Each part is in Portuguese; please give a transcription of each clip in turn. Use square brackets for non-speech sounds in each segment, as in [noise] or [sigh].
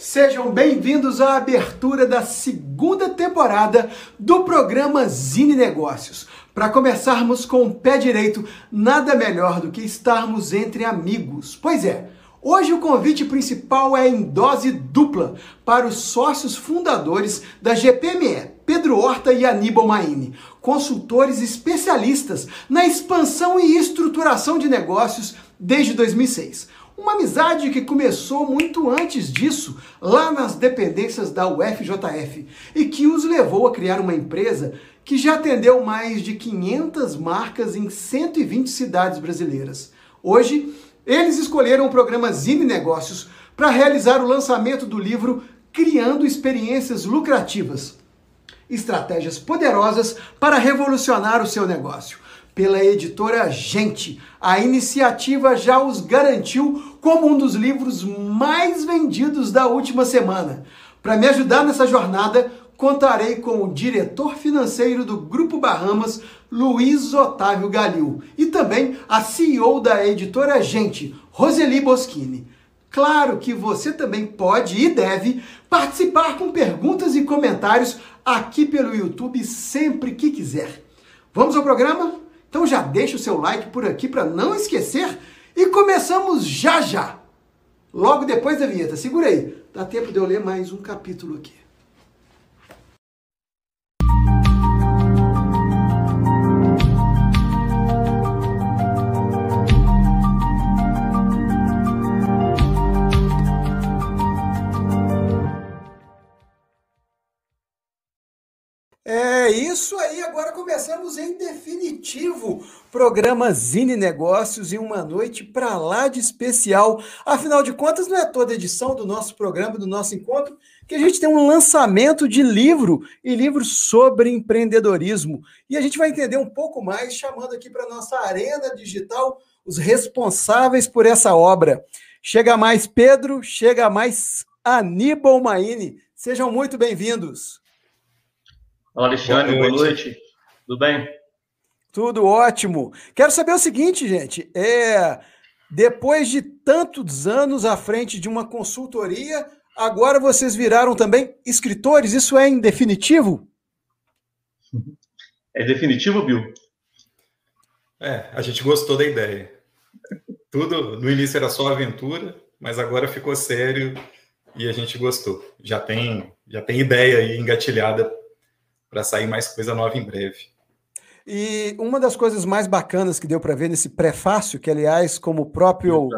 Sejam bem-vindos à abertura da segunda temporada do programa Zine Negócios. Para começarmos com o pé direito, nada melhor do que estarmos entre amigos. Pois é, hoje o convite principal é em dose dupla para os sócios fundadores da GPME, Pedro Horta e Aníbal Maine, consultores especialistas na expansão e estruturação de negócios desde 2006. Uma amizade que começou muito antes disso, lá nas dependências da UFJF, e que os levou a criar uma empresa que já atendeu mais de 500 marcas em 120 cidades brasileiras. Hoje, eles escolheram o programa Zine Negócios para realizar o lançamento do livro Criando Experiências Lucrativas. Estratégias poderosas para revolucionar o seu negócio pela editora Gente. A iniciativa já os garantiu como um dos livros mais vendidos da última semana. Para me ajudar nessa jornada, contarei com o diretor financeiro do Grupo Bahamas, Luiz Otávio Galil, e também a CEO da editora Gente, Roseli Boschini. Claro que você também pode e deve participar com perguntas e comentários aqui pelo YouTube sempre que quiser. Vamos ao programa? Então já deixa o seu like por aqui para não esquecer e começamos já já. Logo depois da vinheta. Segura aí. Dá tempo de eu ler mais um capítulo aqui. É isso aí, agora começamos em definitivo programa Zine Negócios e uma noite para lá de especial. Afinal de contas, não é toda edição do nosso programa, do nosso encontro, que a gente tem um lançamento de livro e livro sobre empreendedorismo. E a gente vai entender um pouco mais chamando aqui para nossa arena digital os responsáveis por essa obra. Chega mais Pedro, chega mais Aníbal Maine. Sejam muito bem-vindos. Olá, Alexandre, boa noite. boa noite. Tudo bem? Tudo ótimo. Quero saber o seguinte, gente. É, depois de tantos anos à frente de uma consultoria, agora vocês viraram também escritores. Isso é em definitivo? [laughs] É definitivo, Bill? É, a gente gostou da ideia. Tudo no início era só aventura, mas agora ficou sério e a gente gostou. Já tem, já tem ideia aí engatilhada para sair mais coisa nova em breve. E uma das coisas mais bacanas que deu para ver nesse prefácio, que aliás, como o próprio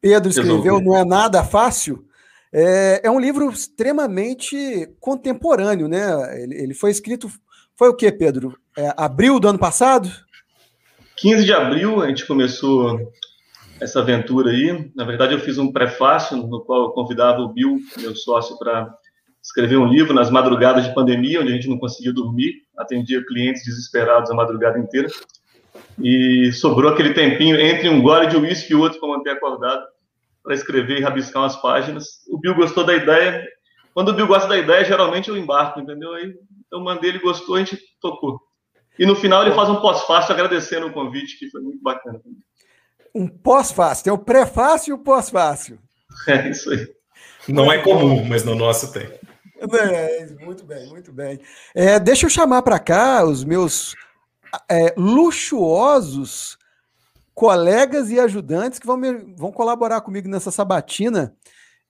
Pedro escreveu, não é nada fácil, é, é um livro extremamente contemporâneo, né? Ele, ele foi escrito, foi o que, Pedro? É, abril do ano passado? 15 de abril a gente começou essa aventura aí. Na verdade, eu fiz um prefácio no qual eu convidava o Bill, meu sócio, para escrever um livro nas madrugadas de pandemia, onde a gente não conseguia dormir, atendia clientes desesperados a madrugada inteira, e sobrou aquele tempinho entre um gole de uísque e outro para manter acordado, para escrever e rabiscar umas páginas. O Bill gostou da ideia. Quando o Bill gosta da ideia, geralmente eu embarco, entendeu? Aí eu mandei, ele gostou, a gente tocou. E no final ele faz um pós-fácil agradecendo o convite, que foi muito bacana. Um pós-fácil, tem o pré-fácil e o pós-fácil. [laughs] É isso aí. Não é comum, mas no nosso tem. [laughs] É, muito bem, muito bem. É, deixa eu chamar para cá os meus é, luxuosos colegas e ajudantes que vão, me, vão colaborar comigo nessa sabatina.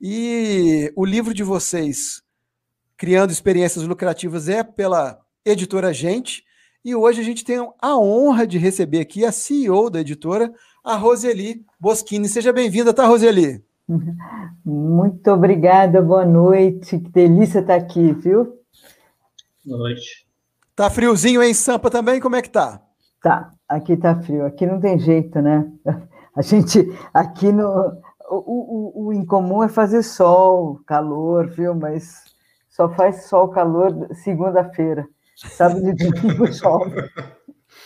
E o livro de vocês, Criando Experiências Lucrativas, é pela editora Gente. E hoje a gente tem a honra de receber aqui a CEO da editora, a Roseli Boschini. Seja bem-vinda, tá, Roseli? [laughs] Muito obrigada, boa noite. Que delícia estar aqui, viu? Boa noite. Tá friozinho em Sampa também? Como é que tá? Tá, aqui tá frio. Aqui não tem jeito, né? [laughs] A gente aqui no o, o, o incomum é fazer sol, calor, viu? Mas só faz sol, calor segunda-feira. Sábado e domingo [laughs] chove.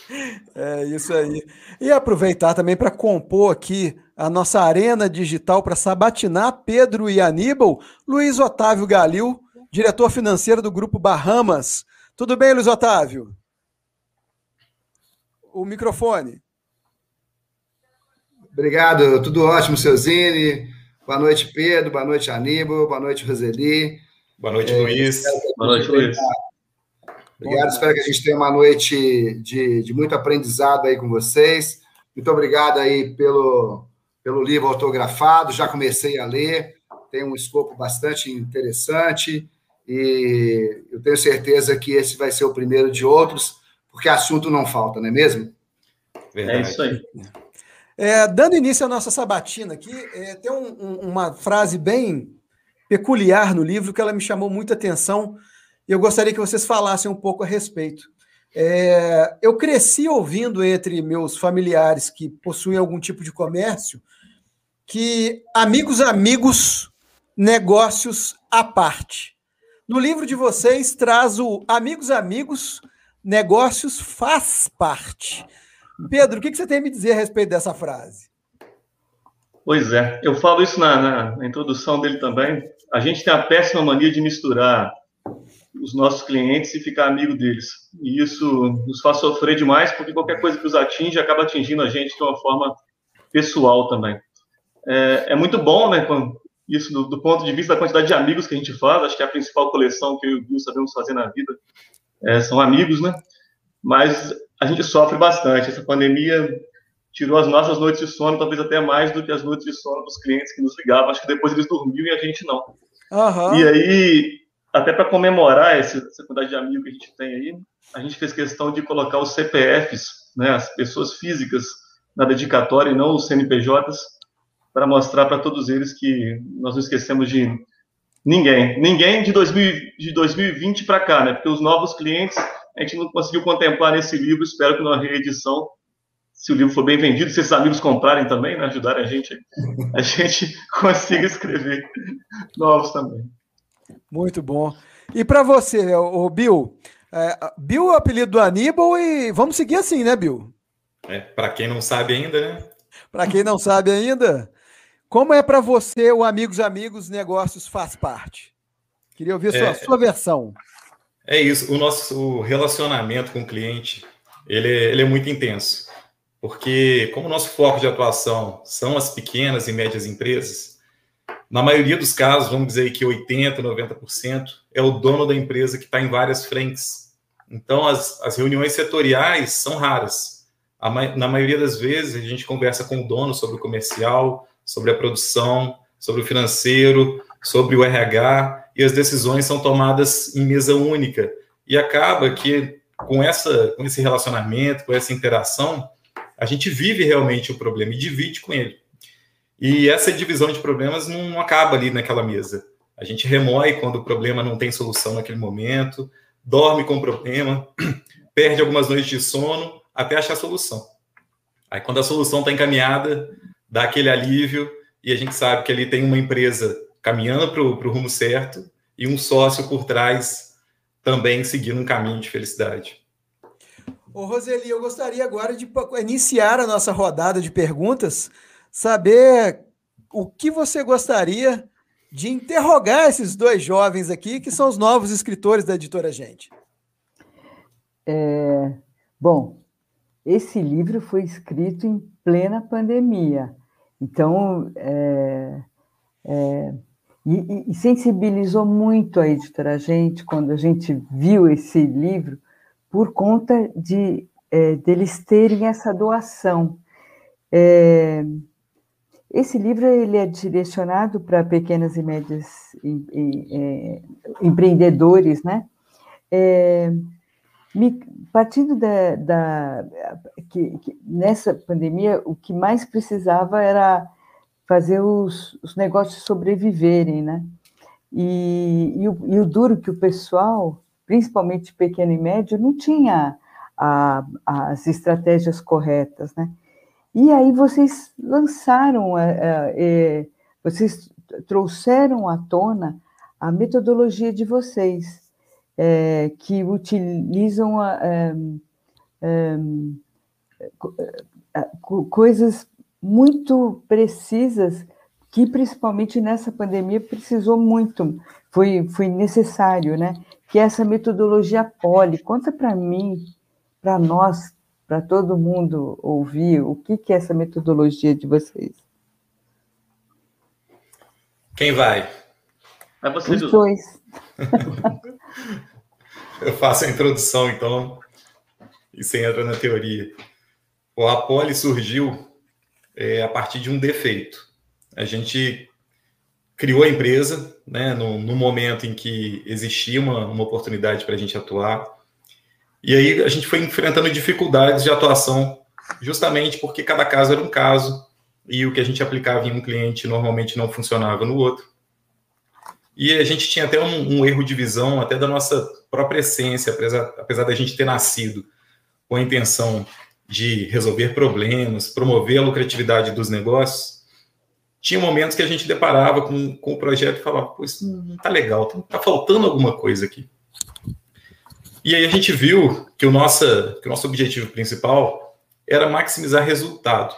[laughs] É isso aí. E aproveitar também para compor aqui a nossa arena digital para sabatinar Pedro e Aníbal, Luiz Otávio Galil, diretor financeiro do Grupo Bahamas. Tudo bem, Luiz Otávio? O microfone. Obrigado, tudo ótimo, seu Zine. Boa noite, Pedro. Boa noite, Aníbal. Boa noite, Roseli. Boa noite, é, Luiz. Boa noite, Luiz. Obrigado. Espero que a gente tenha uma noite de, de muito aprendizado aí com vocês. Muito obrigado aí pelo, pelo livro autografado. Já comecei a ler. Tem um escopo bastante interessante. E eu tenho certeza que esse vai ser o primeiro de outros, porque assunto não falta, não é mesmo? Verdade. É isso aí. É, dando início à nossa sabatina aqui, é, tem um, um, uma frase bem peculiar no livro que ela me chamou muita atenção e eu gostaria que vocês falassem um pouco a respeito. É, eu cresci ouvindo entre meus familiares que possuem algum tipo de comércio que amigos, amigos, negócios à parte. No livro de vocês traz o amigos, amigos, negócios faz parte. Pedro, o que você tem a me dizer a respeito dessa frase? Pois é, eu falo isso na, na, na, introdução dele também. A gente tem a péssima mania de misturar os nossos clientes e ficar amigo deles. E isso nos faz sofrer demais, porque qualquer coisa que os atinge acaba atingindo a gente de uma forma pessoal também. É, é muito bom, né, isso do, do, ponto de vista da quantidade de amigos que a gente faz. Acho que é a principal coleção que eu e o Bill sabemos fazer na vida é, são amigos, né? Mas a gente sofre bastante. Essa pandemia tirou as nossas noites de sono, talvez até mais do que as noites de sono dos clientes que nos ligavam. Acho que depois eles dormiam e a gente não. Uhum. E aí, até para comemorar essa, essa quantidade de amigos que a gente tem aí, a gente fez questão de colocar os CPFs, né, as pessoas físicas, na dedicatória e não os CNPJs, para mostrar para todos eles que nós não esquecemos de ninguém. Ninguém de, 2000, de 2020 para cá, né? Porque os novos clientes a gente não conseguiu contemplar nesse livro. Espero que na reedição, se o livro for bem vendido, se esses amigos comprarem também, né, ajudarem a gente, a gente [laughs] consiga escrever novos também. Muito bom. E para você, o Bill, é, Bill é o apelido do Aníbal e vamos seguir assim, né, Bill? É, para quem não sabe ainda, né? Para quem não sabe ainda, como é para você o Amigos Amigos Negócios faz parte? Queria ouvir a sua, é, sua versão. É isso. O nosso relacionamento com o cliente, ele, é, ele é muito intenso. Porque como o nosso foco de atuação são as pequenas e médias empresas, na maioria dos casos, vamos dizer que 80%, 90%, é o dono da empresa que está em várias frentes. Então, as, as reuniões setoriais são raras. A, na maioria das vezes, a gente conversa com o dono sobre o comercial, sobre a produção, sobre o financeiro, sobre o RH, e as decisões são tomadas em mesa única. E acaba que com essa com esse relacionamento, com essa interação, a gente vive realmente o problema e divide com ele. E essa divisão de problemas não acaba ali naquela mesa. A gente remói quando o problema não tem solução naquele momento, dorme com o problema, [clears throat] perde algumas noites de sono até achar a solução. Aí quando a solução está encaminhada, dá aquele alívio e a gente sabe que ali tem uma empresa caminhando para o rumo certo e um sócio por trás também seguindo um caminho de felicidade. Ô, Roseli, eu gostaria agora de iniciar a nossa rodada de perguntas, saber o que você gostaria de interrogar esses dois jovens aqui, que são os novos escritores da editora Gente. É, bom, esse livro foi escrito em plena pandemia, então é, é, e, e, sensibilizou muito a editora gente quando a gente viu esse livro por conta de é, deles terem essa doação. É, esse livro ele é direcionado para pequenas e médias em, em, é, empreendedores, né? É, me, partindo da, da que, que, nessa pandemia o que mais precisava era fazer os, os negócios sobreviverem, né? E, e, o, e o duro que o pessoal, principalmente pequeno e médio, não tinha a, as estratégias corretas, né? E aí vocês lançaram, é, é, é, vocês trouxeram à tona a metodologia de vocês, é, que utilizam a, é, é, coisas muito precisas, que principalmente nessa pandemia precisou muito, foi, foi necessário, né? Que é essa metodologia poli. Conta para mim, para nós, para todo mundo ouvir, o que, que é essa metodologia de vocês? Quem vai? É você, Os dois. [laughs] Eu faço a introdução, então, e você entra na teoria. O Apoli surgiu é, a partir de um defeito. A gente criou a empresa né, no, no momento em que existia uma, uma oportunidade para a gente atuar. E aí a gente foi enfrentando dificuldades de atuação, justamente porque cada caso era um caso, e o que a gente aplicava em um cliente normalmente não funcionava no outro. E a gente tinha até um, um erro de visão, até da nossa própria essência, apesar, apesar da gente ter nascido com a intenção de resolver problemas, promover a lucratividade dos negócios, tinha momentos que a gente deparava com, com o projeto e falava, pô, isso não está legal, está tá faltando alguma coisa aqui. E aí a gente viu que o, nossa, que o nosso objetivo principal era maximizar resultado.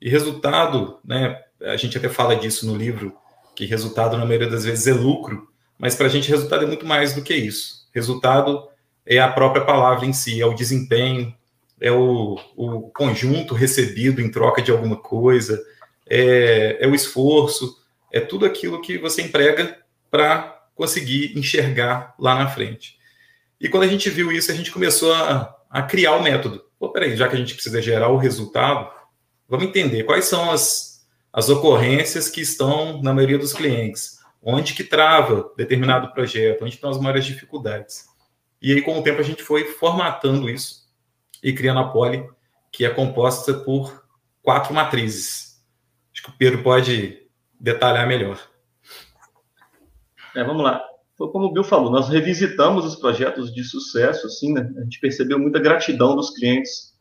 E resultado, né, a gente até fala disso no livro, que resultado na maioria das vezes é lucro, mas para a gente resultado é muito mais do que isso. Resultado é a própria palavra em si, é o desempenho, é o, o conjunto recebido em troca de alguma coisa, é, é o esforço, é tudo aquilo que você emprega para conseguir enxergar lá na frente. E quando a gente viu isso, a gente começou a, a criar o método. Pô, peraí, já que a gente precisa gerar o resultado, vamos entender quais são as, as ocorrências que estão na maioria dos clientes, onde que trava determinado projeto, onde estão as maiores dificuldades. E aí, com o tempo, a gente foi formatando isso e criando a Poli, que é composta por quatro matrizes. Acho que o Pedro pode detalhar melhor. É, vamos lá. Como o Bill falou, nós revisitamos os projetos de sucesso, assim, né? A gente percebeu muita gratidão dos clientes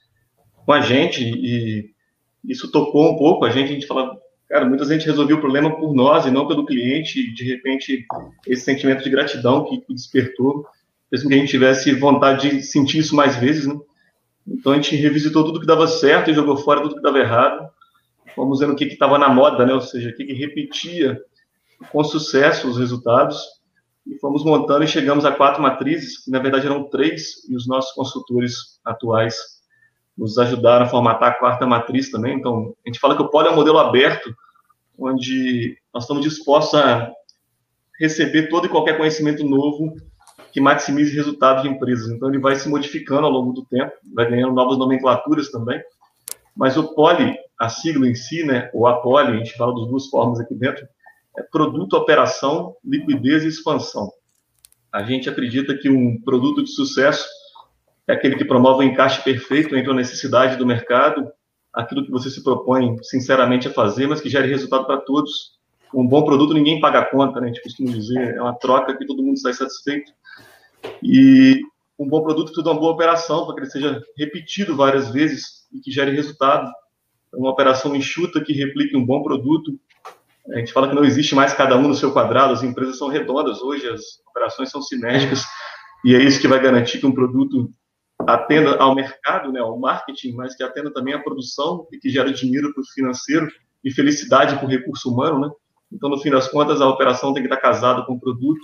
com a gente e isso tocou um pouco a gente. A gente fala, cara, muita gente resolveu o problema por nós e não pelo cliente. E, de repente, esse sentimento de gratidão que, despertou com que a gente tivesse vontade de sentir isso mais vezes, né? Então a gente revisitou tudo que dava certo e jogou fora tudo que dava errado fomos vendo o que estava na moda, né? ou seja, o que, que repetia com sucesso os resultados, e fomos montando e chegamos a quatro matrizes, que na verdade eram três, e os nossos consultores atuais nos ajudaram a formatar a quarta matriz também. Então, a gente fala que o Poli é um modelo aberto, onde nós estamos dispostos a receber todo e qualquer conhecimento novo que maximize resultados de empresas. Então, ele vai se modificando ao longo do tempo, vai ganhando novas nomenclaturas também. Mas o Poli, a sigla em si, né, o APOLI, a gente fala das duas formas aqui dentro, é produto, operação, liquidez e expansão. A gente acredita que um produto de sucesso é aquele que promove o um encaixe perfeito entre a necessidade do mercado, aquilo que você se propõe sinceramente a fazer, mas que gere resultado para todos. Um bom produto ninguém paga a conta, né? a gente costuma dizer, é uma troca que todo mundo sai satisfeito. E um bom produto precisa de uma boa operação para que ele seja repetido várias vezes e que gere resultado uma operação enxuta que replique um bom produto. A gente fala que não existe mais cada um no seu quadrado, as empresas são redondas hoje, as operações são sinérgicas, e é isso que vai garantir que um produto atenda ao mercado, né, ao marketing, mas que atenda também à produção e que gera dinheiro para o financeiro e felicidade para o recurso humano, né? Então, no fim das contas, a operação tem que estar casada com o produto.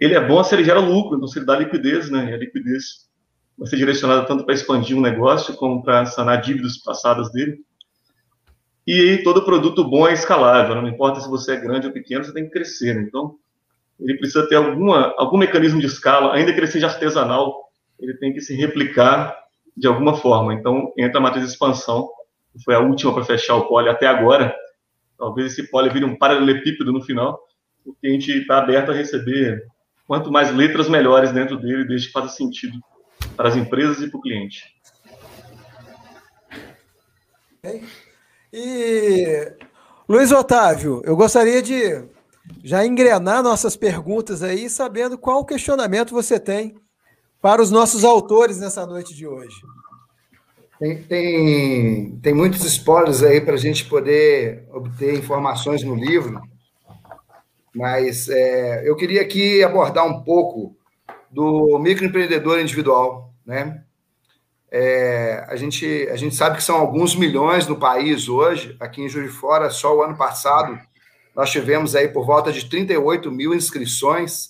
Ele é bom se ele gera lucro, então se ele dá liquidez, né? E a liquidez vai ser direcionada tanto para expandir um negócio como para sanar dívidas passadas dele. E todo produto bom é escalável, não importa se você é grande ou pequeno, você tem que crescer. Né? Então, ele precisa ter alguma, algum mecanismo de escala, ainda que ele seja artesanal, ele tem que se replicar de alguma forma. Então, entra a matriz de expansão, que foi a última para fechar o pole até agora. Talvez esse pole vire um paralelepípedo no final, porque a gente está aberto a receber quanto mais letras melhores dentro dele, desde que faça sentido para as empresas e para o cliente. E Luiz Otávio, eu gostaria de já engrenar nossas perguntas aí, sabendo qual questionamento você tem para os nossos autores nessa noite de hoje. Tem, tem, tem muitos spoilers aí para a gente poder obter informações no livro, mas é, eu queria aqui abordar um pouco do microempreendedor individual, né? É, a, gente, a gente sabe que são alguns milhões no país hoje. Aqui em Juiz de Fora, só o ano passado, nós tivemos aí por volta de 38 mil inscrições.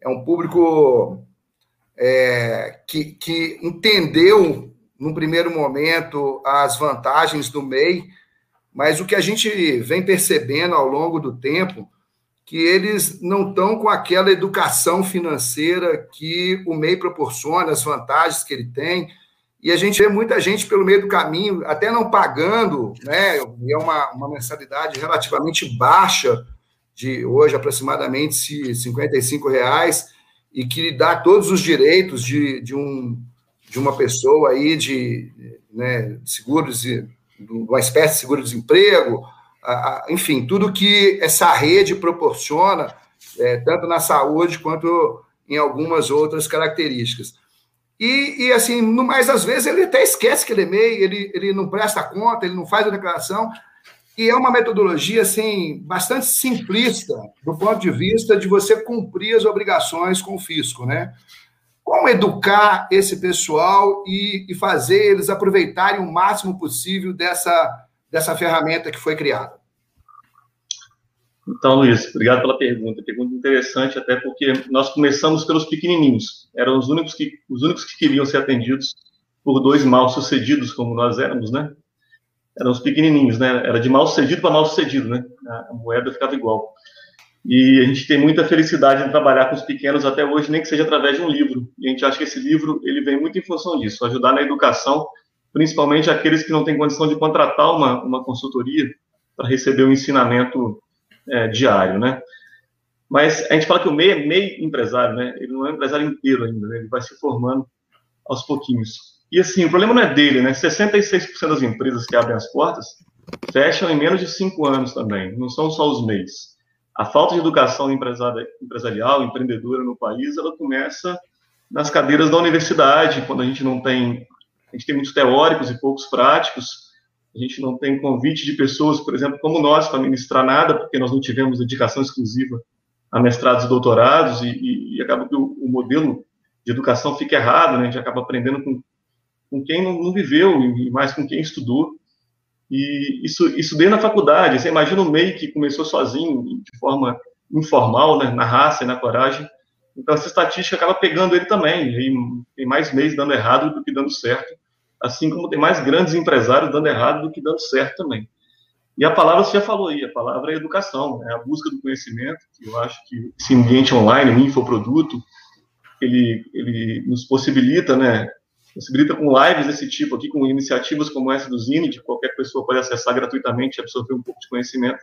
É um público é, que, que entendeu, num primeiro momento, as vantagens do MEI, mas o que a gente vem percebendo ao longo do tempo que eles não estão com aquela educação financeira que o MEI proporciona, as vantagens que ele tem. E a gente vê muita gente pelo meio do caminho, até não pagando, né? É uma, uma mensalidade relativamente baixa, de hoje aproximadamente 55 reais, e que lhe dá todos os direitos de, de, um, de uma pessoa aí de, né, seguros, uma espécie de seguro-desemprego, enfim, tudo que essa rede proporciona, é, tanto na saúde quanto em algumas outras características. E, e, assim, no mais às vezes ele até esquece que ele é MEI, ele, ele não presta conta, ele não faz a declaração, e é uma metodologia assim bastante simplista do ponto de vista de você cumprir as obrigações com o fisco, né? Como educar esse pessoal e, e fazer eles aproveitarem o máximo possível dessa, dessa ferramenta que foi criada? Então, Luiz, obrigado pela pergunta. Pergunta interessante, até porque nós começamos pelos pequenininhos. Eram os únicos que, os únicos que queriam ser atendidos por dois mal-sucedidos, como nós éramos, né? Eram os pequenininhos, né? Era de mal-sucedido para mal-sucedido, né? A moeda ficava igual. E a gente tem muita felicidade em trabalhar com os pequenos até hoje, nem que seja através de um livro. E a gente acha que esse livro ele vem muito em função disso, ajudar na educação, principalmente aqueles que não têm condição de contratar uma, uma consultoria para receber um ensinamento é, diário, né? Mas a gente fala que o MEI é meio empresário, né? Ele não é um empresário inteiro ainda, né? Ele vai se formando aos pouquinhos. E assim, o problema não é dele, né? 66% das empresas que abrem as portas fecham em menos de cinco anos também. Não são só os MEIs. A falta de educação empresarial, empreendedora no país, ela começa nas cadeiras da universidade, quando a gente não tem, a gente tem muitos teóricos e poucos práticos, a gente não tem convite de pessoas, por exemplo, como nós, para ministrar nada, porque nós não tivemos dedicação exclusiva a mestrados e doutorados, e, e, e acaba que o, o, modelo de educação fica errado, né? a gente acaba aprendendo com, com quem não, não, viveu, e mais com quem estudou. E isso, isso desde na faculdade, você imagina o MEI que começou sozinho, de forma informal, né? na raça e na coragem, então essa estatística acaba pegando ele também, e tem mais MEIs dando errado do que dando certo, assim como tem mais grandes empresários dando errado do que dando certo também. E a palavra você já falou aí, a palavra é educação, é a busca do conhecimento, que eu acho que esse ambiente online, o infoproduto, ele, ele nos possibilita, né, possibilita com lives desse tipo aqui, com iniciativas como essa do Zine, que qualquer pessoa pode acessar gratuitamente e absorver um pouco de conhecimento,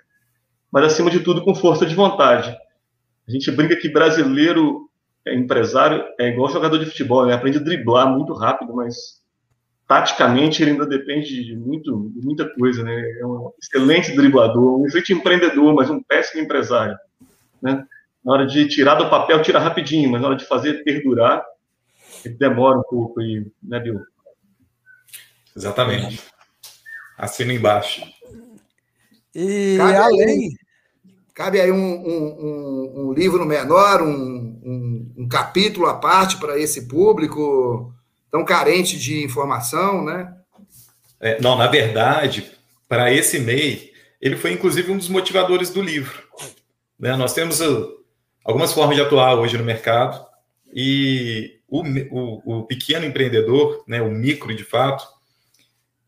mas acima de tudo com força de vontade. A gente brinca que brasileiro é empresário é igual jogador de futebol, né? aprende a driblar muito rápido, mas taticamente ele ainda depende de, muito, de muita coisa, né? É um excelente driblador, um excelente empreendedor, mas um péssimo empresário, né? Na hora de tirar do papel, tira rapidinho, mas na hora de fazer perdurar, ele demora um pouco aí, né, Bill? Exatamente. Assina embaixo. E cabe além... Aí, cabe aí um, um, um, um livro menor, um, um capítulo à parte para esse público tão carente de informação, né? É, não, na verdade, para esse MEI, ele foi inclusive um dos motivadores do livro. Né? Nós temos uh, algumas formas de atuar hoje no mercado e o, o, o pequeno empreendedor, né, o micro de fato,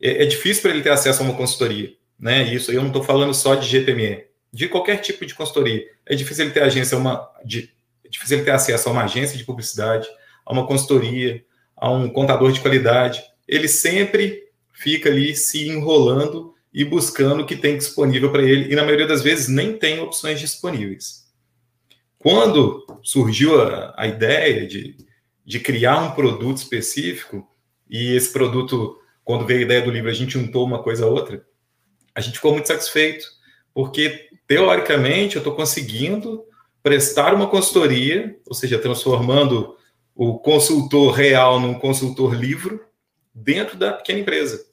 é, é difícil para ele ter acesso a uma consultoria. Né? Isso eu não estou falando só de GPME, de qualquer tipo de consultoria. É difícil ele ter agência, uma, de, é difícil ele ter acesso a uma agência de publicidade, a uma consultoria, a um contador de qualidade, ele sempre fica ali se enrolando e buscando o que tem disponível para ele, e na maioria das vezes nem tem opções disponíveis. Quando surgiu a, a ideia de, de criar um produto específico, e esse produto, quando veio a ideia do livro, a gente juntou uma coisa a outra, a gente ficou muito satisfeito, porque teoricamente eu estou conseguindo prestar uma consultoria, ou seja, transformando o consultor real num consultor livro dentro da pequena empresa.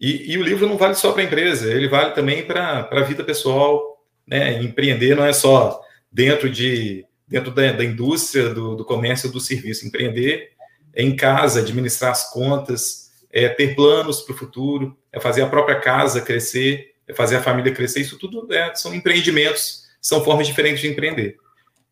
E, e o livro não vale só para a empresa, ele vale também para a vida pessoal. Né? Empreender não é só dentro de dentro da, da indústria, do, do comércio, do serviço. Empreender é em casa, administrar as contas, é ter planos para o futuro, é fazer a própria casa crescer, é fazer a família crescer. Isso tudo é, são empreendimentos, são formas diferentes de empreender.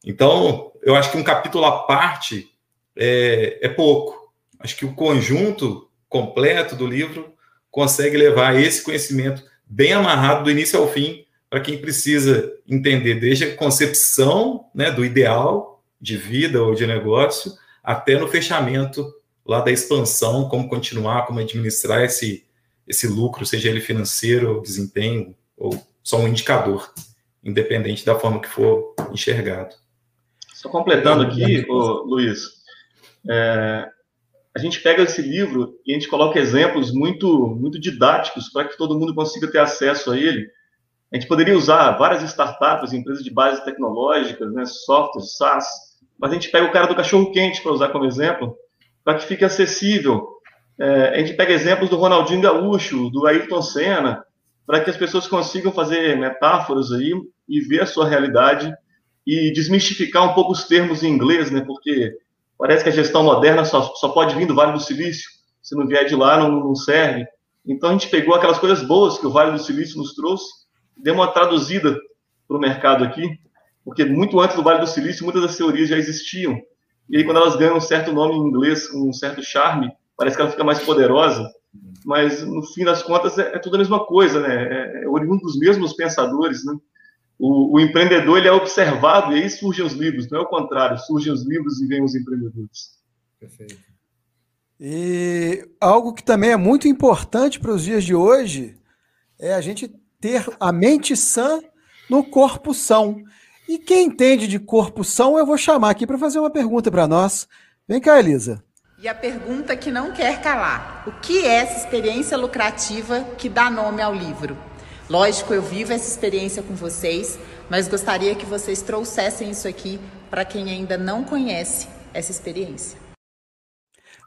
Então, eu acho que um capítulo à parte é, é pouco. Acho que o conjunto completo do livro consegue levar esse conhecimento bem amarrado do início ao fim para quem precisa entender desde a concepção né, do ideal de vida ou de negócio até no fechamento lá da expansão, como continuar, como administrar esse, esse lucro, seja ele financeiro, desempenho ou só um indicador, independente da forma que for enxergado. Só completando aqui, ô, Luiz, é, a gente pega esse livro e a gente coloca exemplos muito, muito didáticos para que todo mundo consiga ter acesso a ele. A gente poderia usar várias startups, empresas de base tecnológicas, né, softwares, SaaS, mas a gente pega o cara do cachorro-quente para usar como exemplo, para que fique acessível. É, a gente pega exemplos do Ronaldinho Gaúcho, do Ayrton Senna, para que as pessoas consigam fazer metáforas aí e ver a sua realidade e desmistificar um pouco os termos em inglês, né? Porque parece que a gestão moderna só, só pode vir do Vale do Silício. Se não vier de lá, não, não serve. Então a gente pegou aquelas coisas boas que o Vale do Silício nos trouxe, deu uma traduzida para o mercado aqui, porque muito antes do Vale do Silício, muitas das teorias já existiam. E aí, quando elas ganham um certo nome em inglês, um certo charme, parece que ela fica mais poderosa. Mas, no fim das contas, é, é tudo a mesma coisa, né? É, é oriundo dos mesmos pensadores, né? O, o, empreendedor ele é observado e aí surgem os livros, não é o contrário, surgem os livros e vêm os empreendedores. Perfeito. E algo que também é muito importante para os dias de hoje é a gente ter a mente sã no corpo são. E quem entende de corpo são, eu vou chamar aqui para fazer uma pergunta para nós. Vem cá, Elisa. E a pergunta que não quer calar: o que é essa experiência lucrativa que dá nome ao livro? Lógico, eu vivo essa experiência com vocês, mas gostaria que vocês trouxessem isso aqui para quem ainda não conhece essa experiência.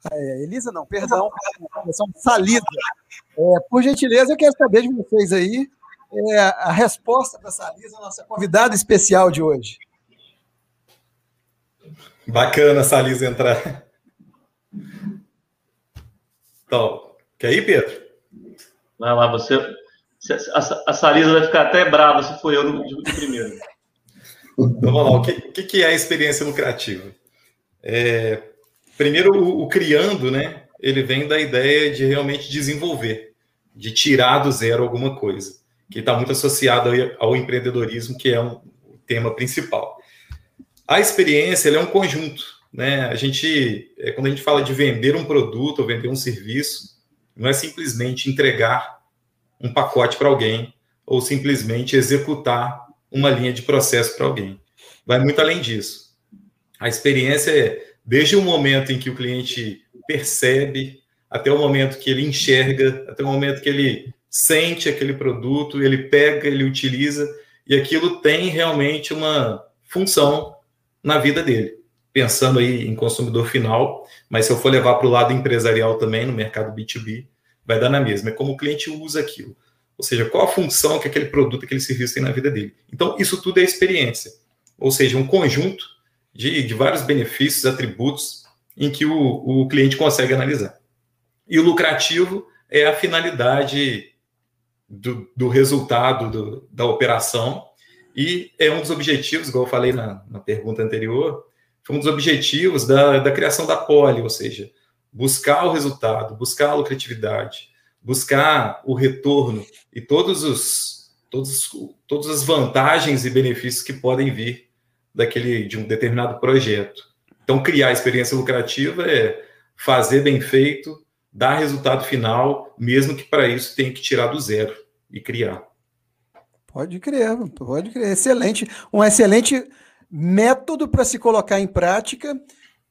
É, Elisa, não, perdão, são Salida. É, por gentileza, eu quero saber de vocês aí é, a resposta para Salisa, nossa convidada especial de hoje. Bacana, Salisa, entrar. Então, quer ir, Pedro? Vai lá, você, a, a Salisa vai ficar até brava se for eu no, no primeiro. Então vamos lá, o que, que é a experiência lucrativa? É, primeiro, o, o, criando, né? Ele vem da ideia de realmente desenvolver, de tirar do zero alguma coisa, que está muito associado ao, ao empreendedorismo, que é um tema principal. A experiência é um conjunto, né? A gente, é, quando a gente fala de vender um produto ou vender um serviço, não é simplesmente entregar um pacote para alguém ou simplesmente executar uma linha de processo para alguém. Vai muito além disso. A experiência é desde o momento em que o cliente percebe, até o momento que ele enxerga, até o momento que ele sente aquele produto, ele pega, ele utiliza, e aquilo tem realmente uma função na vida dele. Pensando aí em consumidor final, mas se eu for levar para o lado empresarial também, no mercado B2B, vai dar na mesma. É como o cliente usa aquilo. Ou seja, qual a função que aquele produto, aquele serviço tem na vida dele. Então, isso tudo é experiência. Ou seja, um conjunto de, de vários benefícios, atributos, em que o, o cliente consegue analisar. E o lucrativo é a finalidade do, do resultado do, da operação e é um dos objetivos, igual eu falei na, na pergunta anterior, foi um dos objetivos da, da criação da poli, ou seja, buscar o resultado, buscar a lucratividade, buscar o retorno e todos os, todos, todas as vantagens e benefícios que podem vir daquele de um determinado projeto. Então, criar experiência lucrativa é fazer bem feito, dar resultado final, mesmo que para isso tenha que tirar do zero e criar. Pode crer, pode crer. Excelente. Um excelente método para se colocar em prática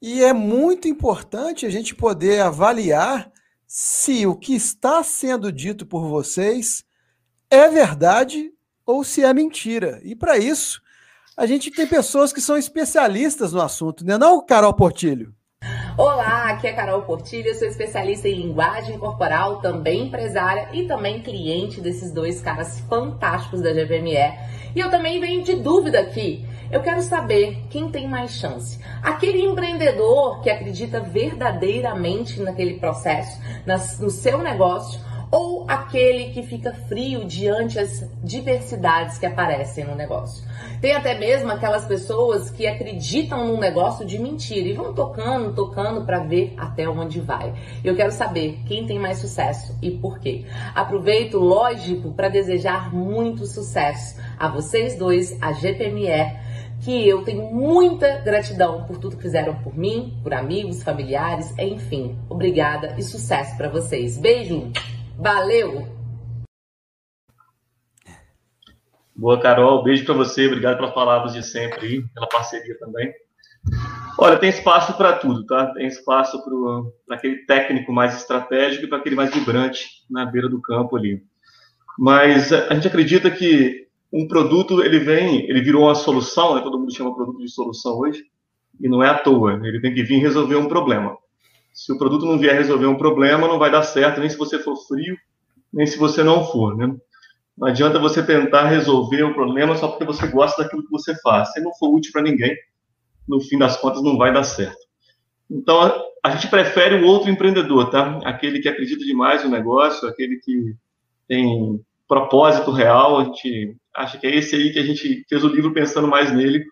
e é muito importante a gente poder avaliar se o que está sendo dito por vocês é verdade ou se é mentira. E para isso, a gente tem pessoas que são especialistas no assunto, né? Não, Carol Portilho? Olá, aqui é Carol Portilho, sou especialista em linguagem corporal, também empresária e também cliente desses dois caras fantásticos da GPME. E eu também venho de dúvida aqui. Eu quero saber quem tem mais chance. Aquele empreendedor que acredita verdadeiramente naquele processo, no seu negócio, ou aquele que fica frio diante as diversidades que aparecem no negócio. Tem até mesmo aquelas pessoas que acreditam num negócio de mentira e vão tocando, tocando para ver até onde vai. Eu quero saber quem tem mais sucesso e por quê. Aproveito, lógico, para desejar muito sucesso a vocês dois, a GPME que eu tenho muita gratidão por tudo que fizeram por mim, por amigos, familiares, enfim. Obrigada e sucesso para vocês. Beijo. Valeu. Boa, Carol. Beijo para você. Obrigado pelas palavras de sempre aí, pela parceria também. Olha, tem espaço para tudo, tá? Tem espaço para aquele técnico mais estratégico e para aquele mais vibrante na beira do campo ali. Mas a gente acredita que um produto ele vem, ele virou uma solução, né? todo mundo chama produto de solução hoje, e não é à toa, ele tem que vir resolver um problema. Se o produto não vier resolver um problema, não vai dar certo, nem se você for frio, nem se você não for, né? Não adianta você tentar resolver o problema só porque você gosta daquilo que você faz. Se não for útil para ninguém, no fim das contas não vai dar certo. Então, a gente prefere o outro empreendedor, tá? Aquele que acredita demais no negócio, aquele que tem propósito real, a gente acha que é esse aí que a gente fez o livro pensando mais nele,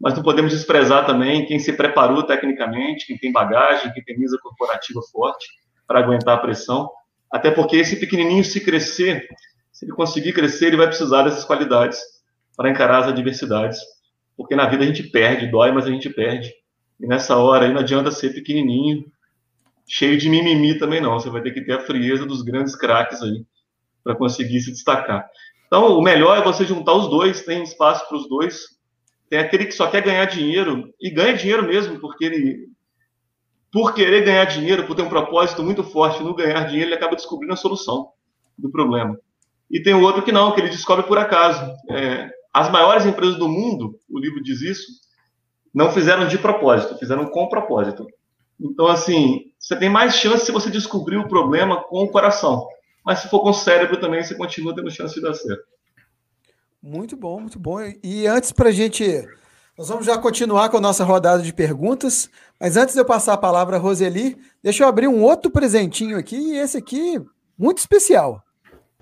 mas não podemos desprezar também quem se preparou tecnicamente, quem tem bagagem, quem tem mesa corporativa forte para aguentar a pressão, até porque esse pequenininho, se crescer, se ele conseguir crescer, ele vai precisar dessas qualidades para encarar as adversidades, porque na vida a gente perde, dói, mas a gente perde, e nessa hora aí não adianta ser pequenininho, cheio de mimimi também não, você vai ter que ter a frieza dos grandes craques aí, para conseguir se destacar. Então, o melhor é você juntar os dois, tem espaço para os dois. Tem aquele que só quer ganhar dinheiro, e ganha dinheiro mesmo, porque ele, por querer ganhar dinheiro, por ter um propósito muito forte no ganhar dinheiro, ele acaba descobrindo a solução do problema. E tem o outro que não, que ele descobre por acaso. É, as maiores empresas do mundo, o livro diz isso, não fizeram de propósito, fizeram com propósito. Então, assim, você tem mais chance se você descobrir o problema com o coração mas se for com o cérebro também, você continua tendo chance de dar certo. Muito bom, muito bom. E antes para a gente. Nós vamos já continuar com a nossa rodada de perguntas, mas antes de eu passar a palavra a Roseli, deixa eu abrir um outro presentinho aqui, e esse aqui, muito especial.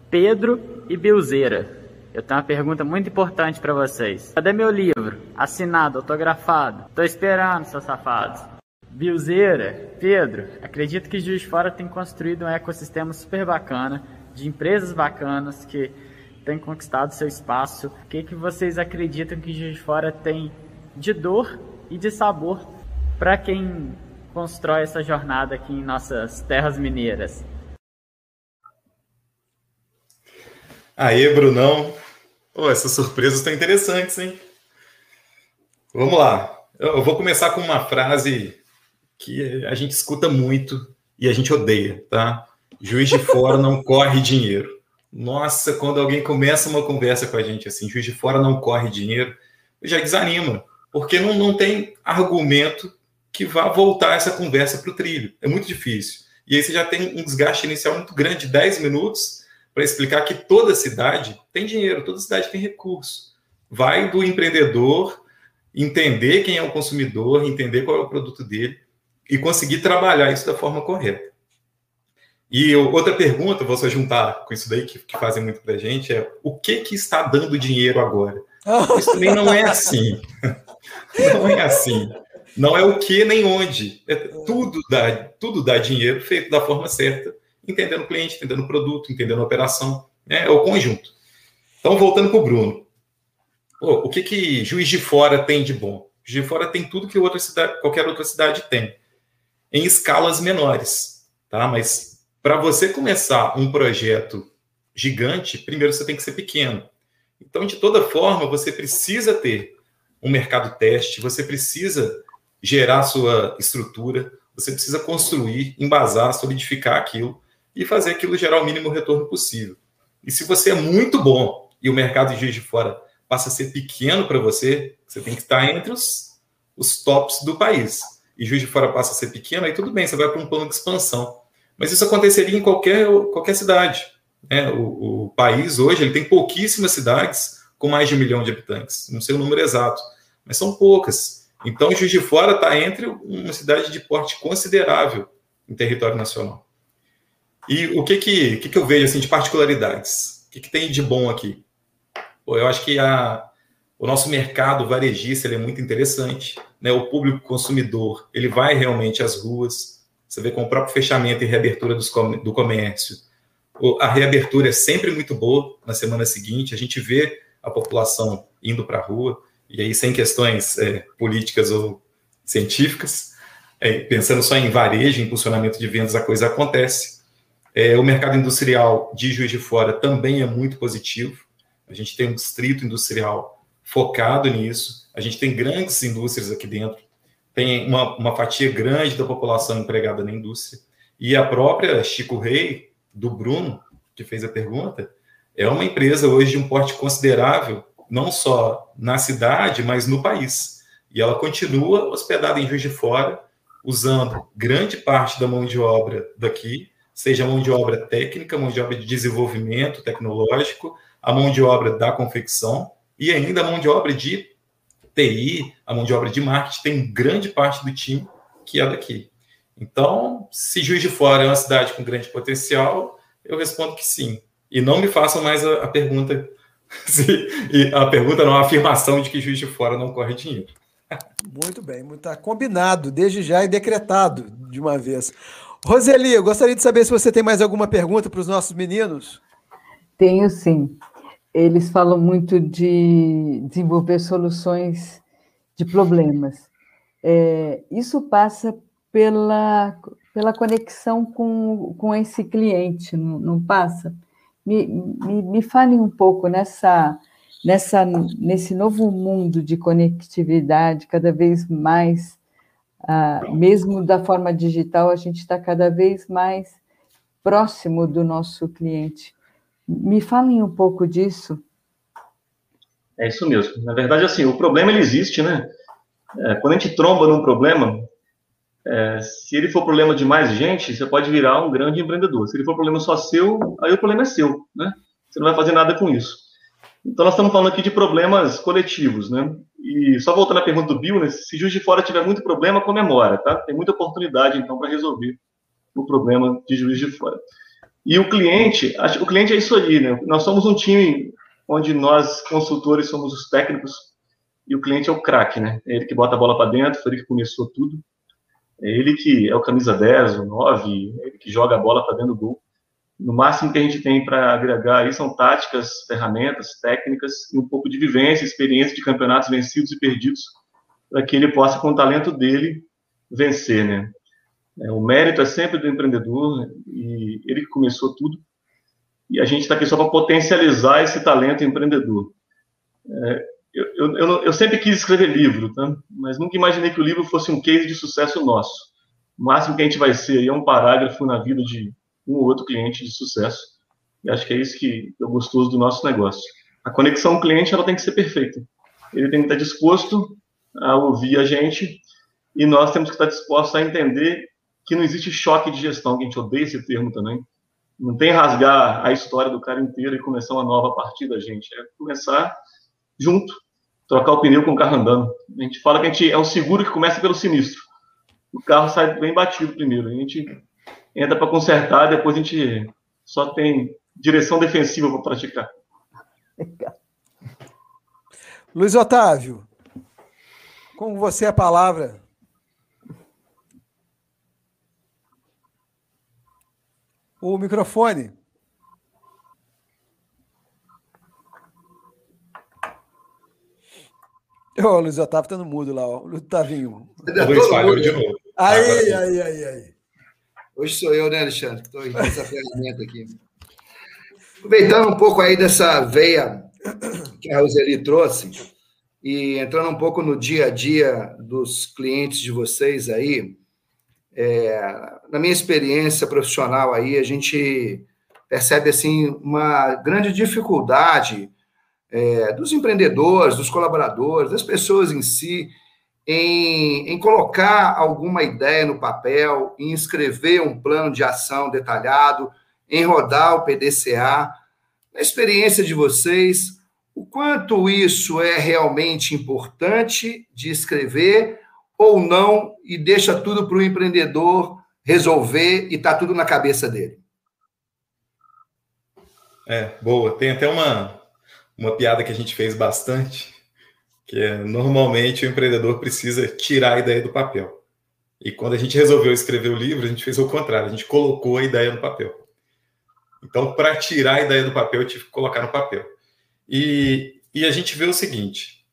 Pedro e Bilzeira. Eu tenho uma pergunta muito importante para vocês. Cadê meu livro? Assinado, autografado. Tô esperando, seus safados. Bilzeira, Pedro, acredito que Juiz de Fora tem construído um ecossistema super bacana, de empresas bacanas que têm conquistado seu espaço. O que, que vocês acreditam que Juiz de Fora tem de dor e de sabor para quem constrói essa jornada aqui em nossas terras mineiras? Aê, Brunão. Oh, essas surpresas estão interessantes, hein? Vamos lá. Eu vou começar com uma frase que a gente escuta muito e a gente odeia, tá? Juiz de fora não corre dinheiro. Nossa, quando alguém começa uma conversa com a gente assim, juiz de fora não corre dinheiro, já desanima, porque não, não tem argumento que vá voltar essa conversa para o trilho. É muito difícil. E aí você já tem um desgaste inicial muito grande, 10 minutos, para explicar que toda cidade tem dinheiro, toda cidade tem recurso. Vai do empreendedor entender quem é o consumidor, entender qual é o produto dele, e conseguir trabalhar isso da forma correta. E outra pergunta, vou só juntar com isso daí que, que fazem muito para a gente, é o que que está dando dinheiro agora? [laughs] Isso também não é assim. [laughs] Não é assim. Não é o que nem onde. É tudo dá, tudo dá dinheiro feito da forma certa, entendendo o cliente, entendendo o produto, entendendo a operação. Né? É o conjunto. Então, voltando para o Bruno. Pô, o que, que Juiz de Fora tem de bom? Juiz de Fora tem tudo que outra cidade, qualquer outra cidade tem em escalas menores, tá? Mas para você começar um projeto gigante, primeiro você tem que ser pequeno. Então, de toda forma, você precisa ter um mercado teste, você precisa gerar sua estrutura, você precisa construir, embasar, solidificar aquilo e fazer aquilo gerar o mínimo retorno possível. E se você é muito bom e o mercado de Juiz de Fora passa a ser pequeno para você, você tem que estar entre os, os tops do país e Juiz de Fora passa a ser pequeno, aí tudo bem, você vai para um plano de expansão. Mas isso aconteceria em qualquer, qualquer cidade. Né? O, o, país hoje ele tem pouquíssimas cidades com mais de um milhão de habitantes. Não sei o número exato, mas são poucas. Então, Juiz de Fora está entre uma cidade de porte considerável em território nacional. E o que que, que, que eu vejo assim de particularidades? O que, que tem de bom aqui? Pô, eu acho que a, o nosso mercado varejista é muito interessante. Né? O público consumidor ele vai realmente às ruas. Você vê com o próprio fechamento e reabertura dos, do comércio. A reabertura é sempre muito boa na semana seguinte. A gente vê a população indo para a rua, e aí sem questões é, políticas ou científicas, é, pensando só em varejo, em funcionamento de vendas, a coisa acontece. É, o mercado industrial de Juiz de Fora também é muito positivo. A gente tem um distrito industrial focado nisso. A gente tem grandes indústrias aqui dentro. Tem uma, uma fatia grande da população empregada na indústria. E a própria Chico Rei, do Bruno, que fez a pergunta, é uma empresa hoje de um porte considerável, não só na cidade, mas no país. E ela continua hospedada em Juiz de Fora, usando grande parte da mão de obra daqui, seja mão de obra técnica, mão de obra de desenvolvimento tecnológico, a mão de obra da confecção e ainda a mão de obra de TI, a mão de obra de marketing, tem grande parte do time que é daqui. Então, se Juiz de Fora é uma cidade com grande potencial, eu respondo que sim. E não me façam mais a, a pergunta, [laughs] se, a pergunta não, a afirmação de que Juiz de Fora não corre dinheiro. Muito bem, está combinado desde já e decretado de uma vez. Roseli, eu gostaria de saber se você tem mais alguma pergunta para os nossos meninos. Tenho sim. Eles falam muito de desenvolver soluções de problemas. É, isso passa pela, pela conexão com, com esse cliente, não, não passa? Me, me, me falem um pouco nessa, nessa, nesse novo mundo de conectividade, cada vez mais ah, mesmo da forma digital, a gente está cada vez mais próximo do nosso cliente. Me falem um pouco disso. É isso mesmo. Na verdade, assim, o problema ele existe, né? É, quando a gente tromba num problema, é, se ele for problema de mais gente, você pode virar um grande empreendedor. Se ele for problema só seu, aí o problema é seu, né? Você não vai fazer nada com isso. Então, nós estamos falando aqui de problemas coletivos, né? E só voltando à pergunta do Bill, né, se Juiz de Fora tiver muito problema, comemora, tá? Tem muita oportunidade, então, para resolver o problema de Juiz de Fora. E o cliente, o cliente é isso aí, né? Nós somos um time onde nós, consultores, somos os técnicos e o cliente é o craque, né? É ele que bota a bola para dentro, foi ele que começou tudo. É ele que é o camisa 10, o 9, é ele que joga a bola para dentro do gol. No máximo que a gente tem para agregar aí são táticas, ferramentas, técnicas e um pouco de vivência, experiência de campeonatos vencidos e perdidos, para que ele possa, com o talento dele, vencer, né? É, o mérito é sempre do empreendedor né? e ele que começou tudo. E a gente está aqui só para potencializar esse talento empreendedor. É, eu, eu, eu, sempre quis escrever livro, tá? mas nunca imaginei que o livro fosse um case de sucesso nosso. O máximo que a gente vai ser é um parágrafo na vida de um ou outro cliente de sucesso. E acho que é isso que é gostoso do nosso negócio. A conexão cliente ela tem que ser perfeita. Ele tem que estar disposto a ouvir a gente e nós temos que estar dispostos a entender que não existe choque de gestão, que a gente odeia esse termo também. Não tem rasgar a história do cara inteiro e começar uma nova partida, da gente. É começar junto, trocar o pneu com o carro andando. A gente fala que a gente é um seguro que começa pelo sinistro. O carro sai bem batido primeiro. A gente entra para consertar, depois a gente só tem direção defensiva para praticar. Luiz Otávio, com você a palavra. O microfone. Ô, oh, Luiz Otávio tá no mudo lá, ó. Luiz Otavinho. Luiz falhou de novo. Aí, aí, aí, aí. Hoje sou eu, né, Alexandre? Estou com essa ferramenta aqui. Aproveitando um pouco aí dessa veia que a Roseli trouxe e entrando um pouco no dia a dia dos clientes de vocês aí, é, na minha experiência profissional aí, a gente percebe assim uma grande dificuldade é, dos empreendedores, dos colaboradores, das pessoas em si em, em colocar alguma ideia no papel, em escrever um plano de ação detalhado, em rodar o PDCA. Na experiência de vocês, o quanto isso é realmente importante de escrever ou não, e deixa tudo para o empreendedor resolver e está tudo na cabeça dele? É, boa. Tem até uma, uma piada que a gente fez bastante, que é normalmente o empreendedor precisa tirar a ideia do papel. E quando a gente resolveu escrever o livro, a gente fez o contrário, a gente colocou a ideia no papel. Então, para tirar a ideia do papel, eu tive que colocar no papel. E, e a gente vê o seguinte: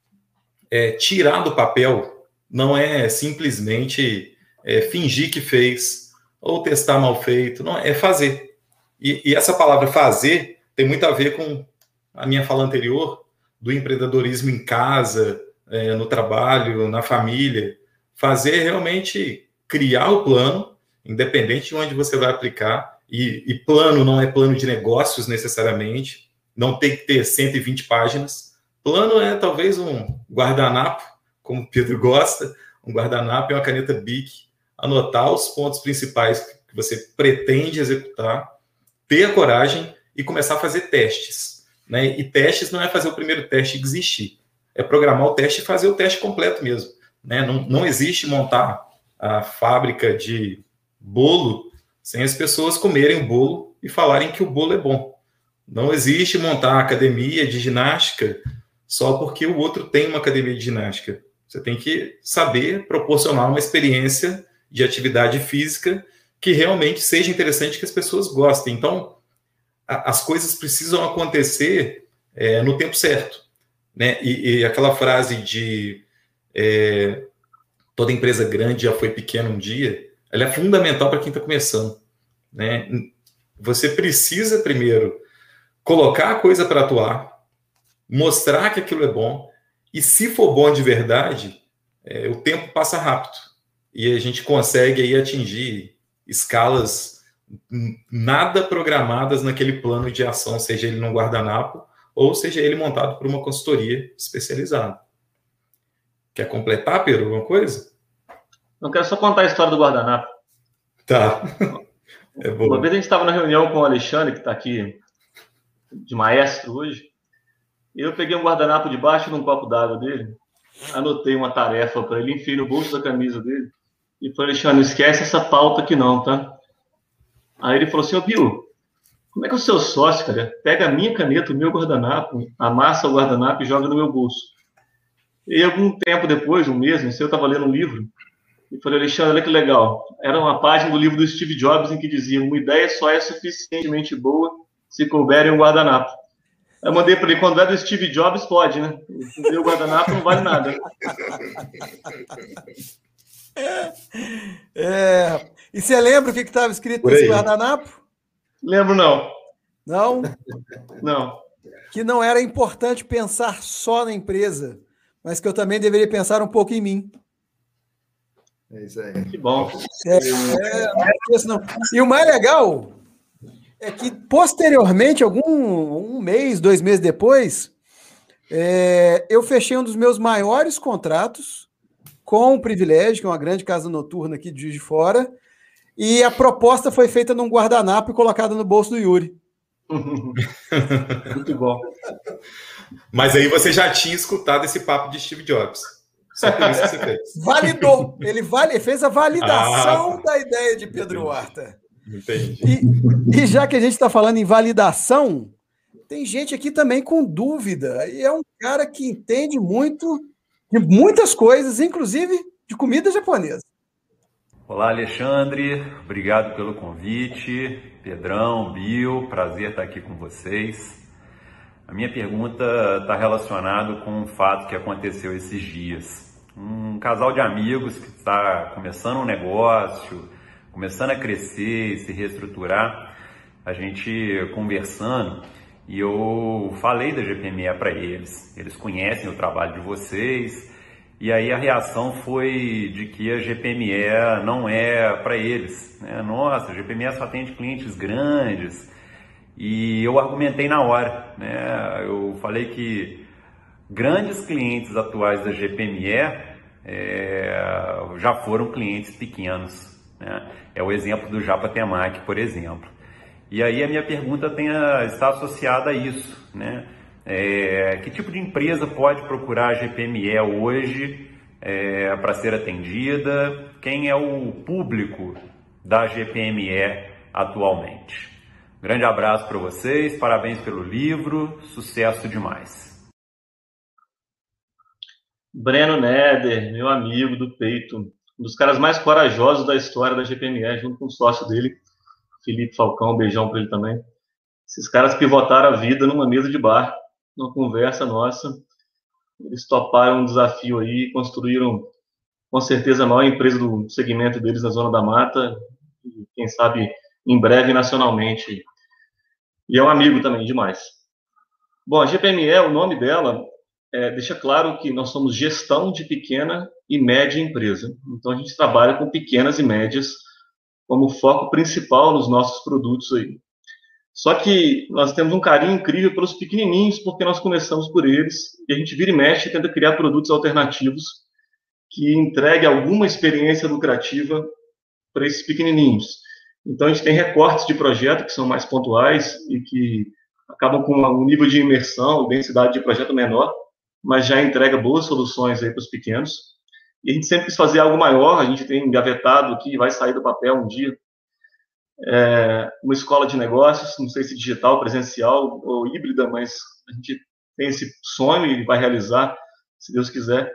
é, tirar do papel não é simplesmente é, fingir que fez ou testar mal feito, não é fazer. E, e essa palavra fazer tem muito a ver com a minha fala anterior do empreendedorismo em casa, é, no trabalho, na família. Fazer realmente criar o plano, independente de onde você vai aplicar. E, e plano não é plano de negócios necessariamente, não tem que ter 120 páginas. Plano é talvez um guardanapo, como o Pedro gosta, um guardanapo e uma caneta BIC, anotar os pontos principais que você pretende executar, ter a coragem e começar a fazer testes. Né? E testes não é fazer o primeiro teste e desistir, é programar o teste e fazer o teste completo mesmo. Né? Não, não existe montar a fábrica de bolo sem as pessoas comerem o bolo e falarem que o bolo é bom. Não existe montar academia de ginástica só porque o outro tem uma academia de ginástica. Você tem que saber proporcionar uma experiência de atividade física que realmente seja interessante que as pessoas gostem. Então, a, as coisas precisam acontecer é, no tempo certo. Né? E, e aquela frase de é, toda empresa grande já foi pequena um dia, ela é fundamental para quem está começando. Né? Você precisa primeiro colocar a coisa para atuar, mostrar que aquilo é bom, e se for bom de verdade, é, o tempo passa rápido e a gente consegue aí atingir escalas nada programadas naquele plano de ação, seja ele num guardanapo ou seja ele montado por uma consultoria especializada. Quer completar, Pedro, alguma coisa? Não quero só contar a história do guardanapo. Tá. [laughs] É bom. Uma vez a gente estava na reunião com o Alexandre, que está aqui de maestro hoje, e eu peguei um guardanapo debaixo de um copo d'água dele, anotei uma tarefa para ele, enfiei no bolso da camisa dele, e falei, Alexandre, não esquece essa pauta aqui não, tá? Aí ele falou assim, ô Bill, como é que o seu sócio, cara, pega a minha caneta, o meu guardanapo, amassa o guardanapo e joga no meu bolso? E algum tempo depois, um mês, eu estava lendo um livro, e falei, Alexandre, olha que legal. Era uma página do livro do Steve Jobs em que dizia: uma ideia só é suficientemente boa se couber em um guardanapo. Eu mandei para ele: quando é do Steve Jobs, pode, né? O guardanapo não vale nada. [laughs] [laughs] É, e você lembra o que estava escrito nesse guardanapo? Lembro, não. Não? Não. Que não era importante pensar só na empresa, mas que eu também deveria pensar um pouco em mim. É isso aí. Que bom. É, é, não. E o mais legal é que, posteriormente, algum um mês, dois meses depois, é, eu fechei um dos meus maiores contratos com o Privilégio, que é uma grande casa noturna aqui de Juiz de Fora, e a proposta foi feita num guardanapo e colocada no bolso do Yuri. Muito bom. Mas aí você já tinha escutado esse papo de Steve Jobs. Só por isso que você fez. Validou. Ele vale, fez a validação ah, da ideia de Pedro. Horta. Entendi. E, e já que a gente está falando em validação, tem gente aqui também com dúvida. E é um cara que entende muito de muitas coisas, inclusive de comida japonesa. Olá, Alexandre. Obrigado pelo convite. Pedrão, Bill, prazer estar aqui com vocês. A minha pergunta está relacionada com um fato que aconteceu esses dias. Um casal de amigos que está começando um negócio, começando a crescer e se reestruturar, a gente conversando e eu falei da GPME para eles. Eles conhecem o trabalho de vocês e aí a reação foi de que a GPME não é para eles. Né? Nossa, a GPME só atende clientes grandes e eu argumentei na hora, né? Eu falei que grandes clientes atuais da GPME é, já foram clientes pequenos. Né? É o exemplo do Japa Temac, por exemplo. E aí a minha pergunta tem a, está associada a isso, né? É, que tipo de empresa pode procurar a GPME hoje é, para ser atendida? Quem é o público da GPME atualmente? Grande abraço para vocês, parabéns pelo livro, sucesso demais. Breno Neder, meu amigo do peito, um dos caras mais corajosos da história da GPME, junto com o sócio dele, Felipe Falcão, um beijão para ele também. Esses caras pivotaram a vida numa mesa de bar, numa conversa nossa. Eles toparam um desafio aí, construíram, com certeza, a maior empresa do segmento deles na Zona da Mata, e quem sabe em breve nacionalmente. E é um amigo também, demais. Bom, a GPME, o nome dela, é, deixa claro que nós somos gestão de pequena e média empresa. Então, a gente trabalha com pequenas e médias como foco principal nos nossos produtos aí. Só que nós temos um carinho incrível pelos pequenininhos, porque nós começamos por eles, e a gente vira e mexe tenta criar produtos alternativos que entregue alguma experiência lucrativa para esses pequenininhos. Então, a gente tem recortes de projeto que são mais pontuais e que acabam com um nível de imersão, densidade de projeto menor, mas já entrega boas soluções aí para os pequenos. E a gente sempre quis fazer algo maior, a gente tem engavetado aqui, vai sair do papel um dia, é, uma escola de negócios, não sei se digital, presencial ou híbrida, mas a gente tem esse sonho e vai realizar, se Deus quiser.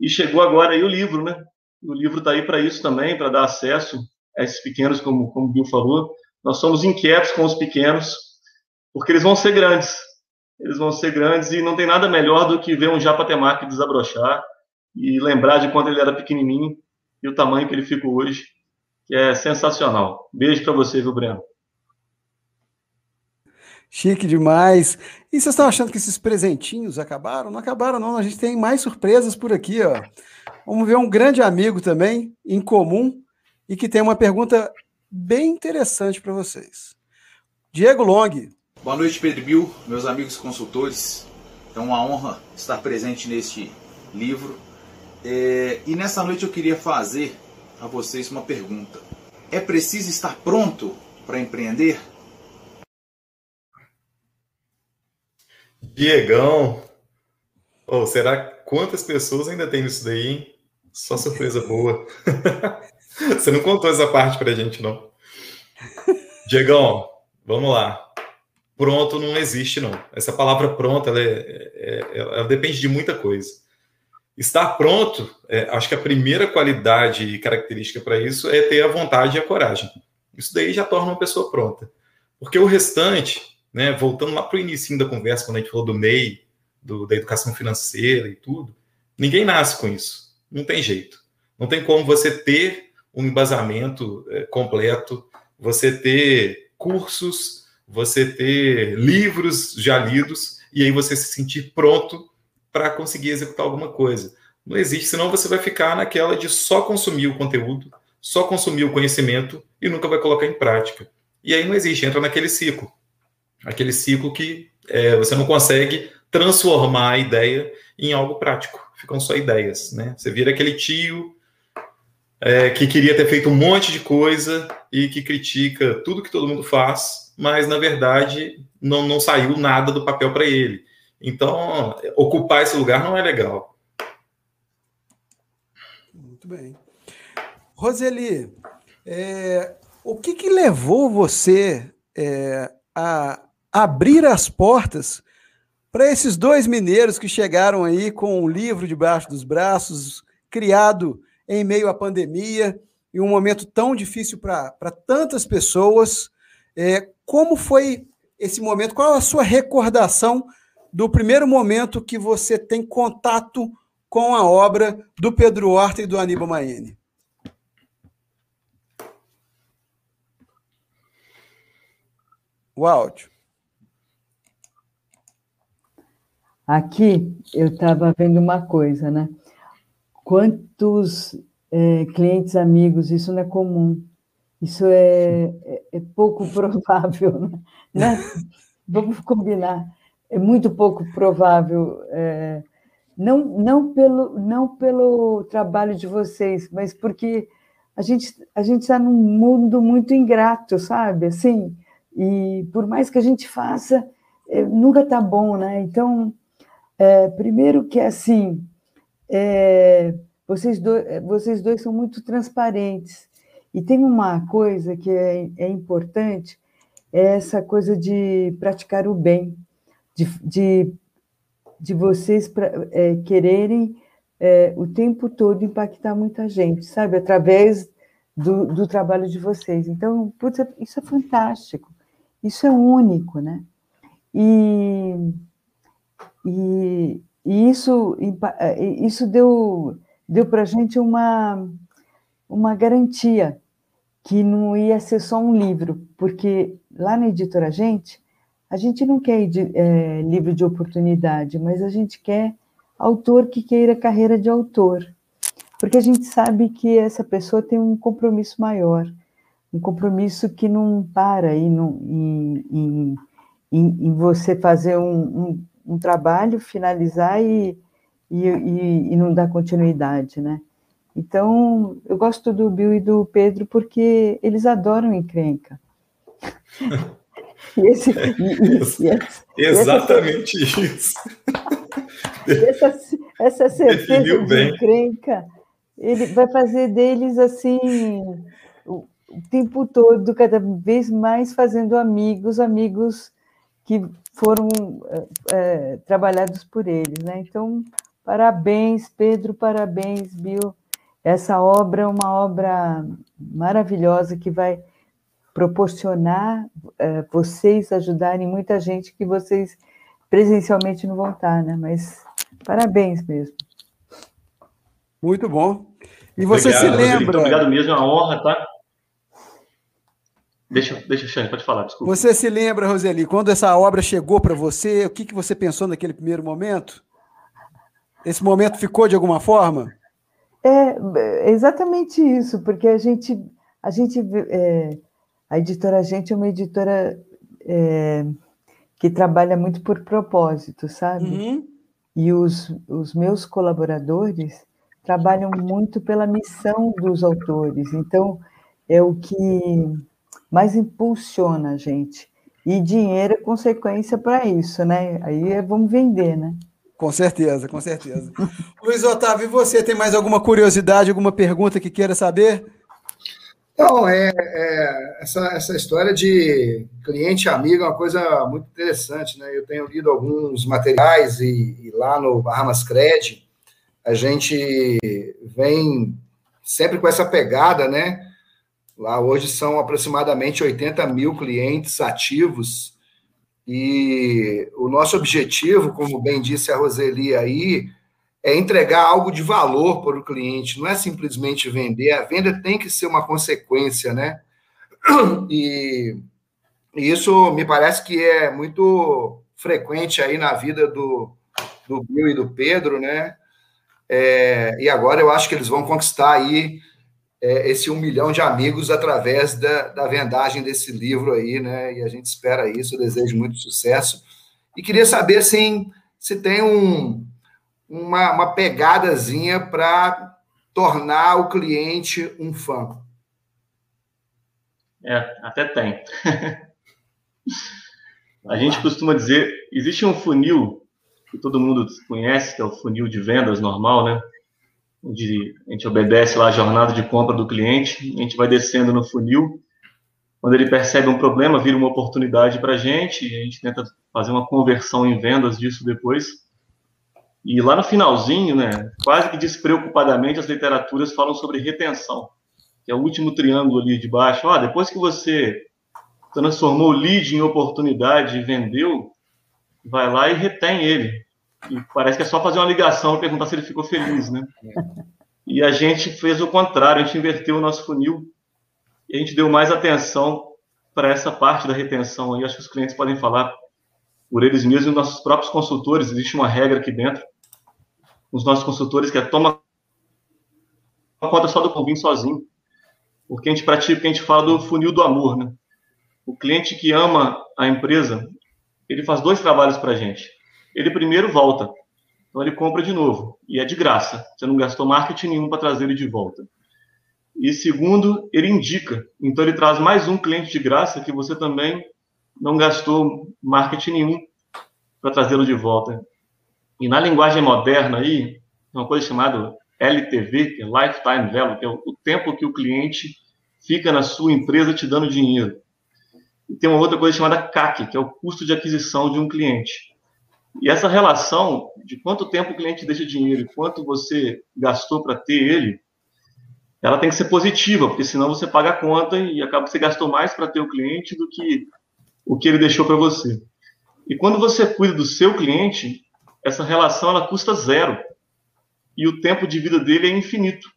E chegou agora aí o livro, né? O livro está aí para isso também, para dar acesso a esses pequenos, como, como o Bill falou. Nós somos inquietos com os pequenos, porque eles vão ser grandes. Eles vão ser grandes e não tem nada melhor do que ver um Japa Temaki desabrochar e lembrar de quando ele era pequenininho e o tamanho que ele ficou hoje, que é sensacional. Beijo para você, viu, Breno? Chique demais. E vocês estão achando que esses presentinhos acabaram? Não acabaram, não. A gente tem mais surpresas por aqui, ó. Vamos ver um grande amigo também, em comum, e que tem uma pergunta bem interessante para vocês. Diego Long. Boa noite, Pedro Bill, meus amigos consultores. É uma honra estar presente neste livro é, e nessa noite eu queria fazer a vocês uma pergunta. É preciso estar pronto para empreender? Diegão, oh, será quantas pessoas ainda tem isso daí, hein? Só surpresa boa. [laughs] Você não contou essa parte pra gente, não. Diegão, vamos lá. Pronto não existe, não. Essa palavra pronto, ela, é, é, é ela depende de muita coisa. Estar pronto, é, acho que a primeira qualidade e característica para isso é ter a vontade e a coragem. Isso daí já torna uma pessoa pronta. Porque o restante, né, voltando lá para o início da conversa, quando a gente falou do MEI, do, da educação financeira e tudo, ninguém nasce com isso. Não tem jeito. Não tem como você ter um embasamento é, completo, você ter cursos, você ter livros já lidos, e aí você se sentir pronto para conseguir executar alguma coisa. Não existe, senão você vai ficar naquela de só consumir o conteúdo, só consumir o conhecimento e nunca vai colocar em prática. E aí não existe, entra naquele ciclo. Aquele ciclo que é, você não consegue transformar a ideia em algo prático. Ficam só ideias, né? Você vira aquele tio é, que queria ter feito um monte de coisa e que critica tudo que todo mundo faz, mas na verdade não, não saiu nada do papel para ele. Então, ocupar esse lugar não é legal. Muito bem. Roseli, é, o que, que levou você é, a abrir as portas para esses dois mineiros que chegaram aí com um livro debaixo dos braços, criado em meio à pandemia, em um momento tão difícil para tantas pessoas? É, como foi esse momento? Qual a sua recordação do primeiro momento que você tem contato com a obra do Pedro Horta e do Aníbal Maene? O áudio. Aqui eu estava vendo uma coisa, né? Quantos é, clientes amigos, isso não é comum. Isso é, é, é pouco [laughs] provável, né? Vamos combinar é muito pouco provável, é, não, não, pelo, não pelo trabalho de vocês, mas porque a gente a gente está num mundo muito ingrato, sabe? Assim, e por mais que a gente faça, é, nunca está bom, né? Então, é, primeiro que assim, é, vocês, dois, vocês dois são muito transparentes. E tem uma coisa que é, é importante, é essa coisa de praticar o bem, de, de, de vocês pra, é, quererem é, o tempo todo impactar muita gente, sabe? Através do, do trabalho de vocês. Então, putz, isso é fantástico, isso é único, né? E, e, e isso, isso deu, deu para a gente uma, uma garantia que não ia ser só um livro, porque lá na editora Gente, a gente não quer é, livro de oportunidade, mas a gente quer autor que queira carreira de autor, porque a gente sabe que essa pessoa tem um compromisso maior, um compromisso que não para em, em, em, em você fazer um, um, um, trabalho, finalizar e, e, e, e não dar continuidade, né? Então, eu gosto do Bill e do Pedro porque eles adoram encrenca. [laughs] esse, Exatamente essa, isso. Essa, essa certeza Definiu de bem. encrenca, ele vai fazer deles assim o, o tempo todo, cada vez mais fazendo amigos, amigos que foram é, trabalhados por eles, né? Então, parabéns, Pedro, parabéns, Bill. Essa obra é uma obra maravilhosa que vai proporcionar é, vocês ajudarem muita gente que vocês presencialmente não vão estar, né? Mas parabéns mesmo. Muito bom. E você obrigado, se lembra? Muito obrigado mesmo, é uma honra, tá? Deixa, deixa, Xande, pode falar, desculpa. Você se lembra, Roseli, quando essa obra chegou para você, o que, que você pensou naquele primeiro momento? Esse momento ficou de alguma forma? É exatamente isso, porque a gente, a gente, é, a editora Gente é uma editora é, que trabalha muito por propósito, sabe? Uhum. E os, os meus colaboradores trabalham muito pela missão dos autores, então é o que mais impulsiona a gente. E dinheiro é consequência para isso, né? Aí é, vamos vender, né? Com certeza, com certeza. [laughs] Luiz Otávio, e você tem mais alguma curiosidade, alguma pergunta que queira saber? Não, é, é, essa, essa história de cliente amigo é uma coisa muito interessante, né? Eu tenho lido alguns materiais e, e lá no Bahamas Cred a gente vem sempre com essa pegada, né? Lá hoje são aproximadamente 80 mil clientes ativos e o nosso objetivo, como bem disse a Roseli aí, é entregar algo de valor para o cliente, não é simplesmente vender. A venda tem que ser uma consequência, né? [clears throat] E, e isso me parece que é muito frequente aí na vida do, do Bill e do Pedro, né? É, e agora eu acho que eles vão conquistar aí é, esse um milhão de amigos através da, da vendagem desse livro aí, né? E a gente espera isso, eu desejo muito sucesso. E queria saber, assim, se tem um, uma, uma pegadazinha para tornar o cliente um fã. É, até tem. a gente costuma dizer, existe um funil que todo mundo conhece, que é o funil de vendas normal, né? onde a gente obedece lá a jornada de compra do cliente, a gente vai descendo no funil. Quando ele percebe um problema, vira uma oportunidade para a gente, e a gente tenta fazer uma conversão em vendas disso depois. E lá no finalzinho, né, quase que despreocupadamente, as literaturas falam sobre retenção, que é o último triângulo ali de baixo. Ah, depois que você transformou o lead em oportunidade e vendeu, vai lá e retém ele. E parece que é só fazer uma ligação e perguntar se ele ficou feliz, né? E a gente fez o contrário, a gente inverteu o nosso funil e a gente deu mais atenção para essa parte da retenção aí. Acho que os clientes podem falar por eles mesmos e nossos próprios consultores. Existe uma regra aqui dentro, os nossos consultores, que é toma conta só do convite sozinho. Porque a gente pratica, a gente fala do funil do amor, né? O cliente que ama a empresa, ele faz dois trabalhos para a gente ele primeiro volta. Então ele compra de novo. E é de graça. Você não gastou marketing nenhum para trazer ele de volta. E segundo, ele indica. Então ele traz mais um cliente de graça que você também não gastou marketing nenhum para trazê-lo de volta. E na linguagem moderna aí, uma coisa chamada LTV, que é Lifetime Value, que é o tempo que o cliente fica na sua empresa te dando dinheiro. e tem uma outra coisa chamada CAC, que é o custo de aquisição de um cliente. E essa relação de quanto tempo o cliente deixa dinheiro e quanto você gastou para ter ele, ela tem que ser positiva, porque senão você paga a conta e acaba que você gastou mais para ter o cliente do que o que ele deixou para você. E quando você cuida do seu cliente, essa relação ela custa zero e o tempo de vida dele é infinito.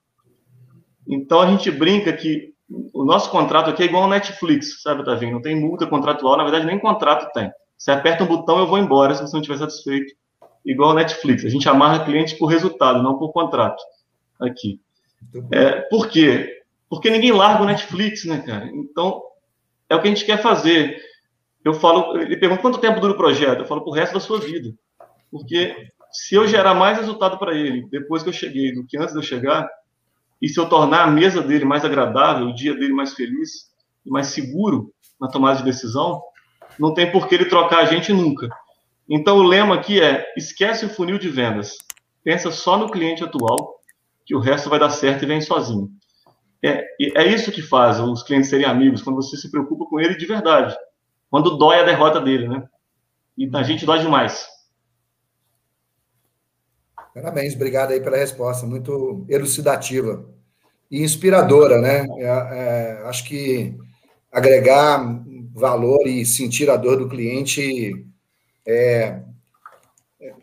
Então a gente brinca que o nosso contrato aqui é igual ao Netflix, sabe, Tavinho? Não tem multa contratual, na verdade nem contrato tem. Você aperta um botão, eu vou embora se você não estiver satisfeito. Igual ao Netflix. A gente amarra cliente por resultado, não por contrato. Aqui. É, por quê? Porque ninguém larga o Netflix, né, cara? Então, é o que a gente quer fazer. Eu falo, ele pergunta quanto tempo dura o projeto? Eu falo pro resto da sua vida. Porque se eu gerar mais resultado para ele depois que eu cheguei do que antes de eu chegar, e se eu tornar a mesa dele mais agradável, o dia dele mais feliz e mais seguro na tomada de decisão, não tem por que ele trocar a gente nunca. Então o lema aqui é: esquece o funil de vendas, pensa só no cliente atual, que o resto vai dar certo e vem sozinho. É, é isso que faz os clientes serem amigos, quando você se preocupa com ele de verdade, quando dói a derrota dele, né? E a gente dói demais. Parabéns, obrigado aí pela resposta, muito elucidativa e inspiradora, né? É, é, acho que agregar valor e sentir a dor do cliente é,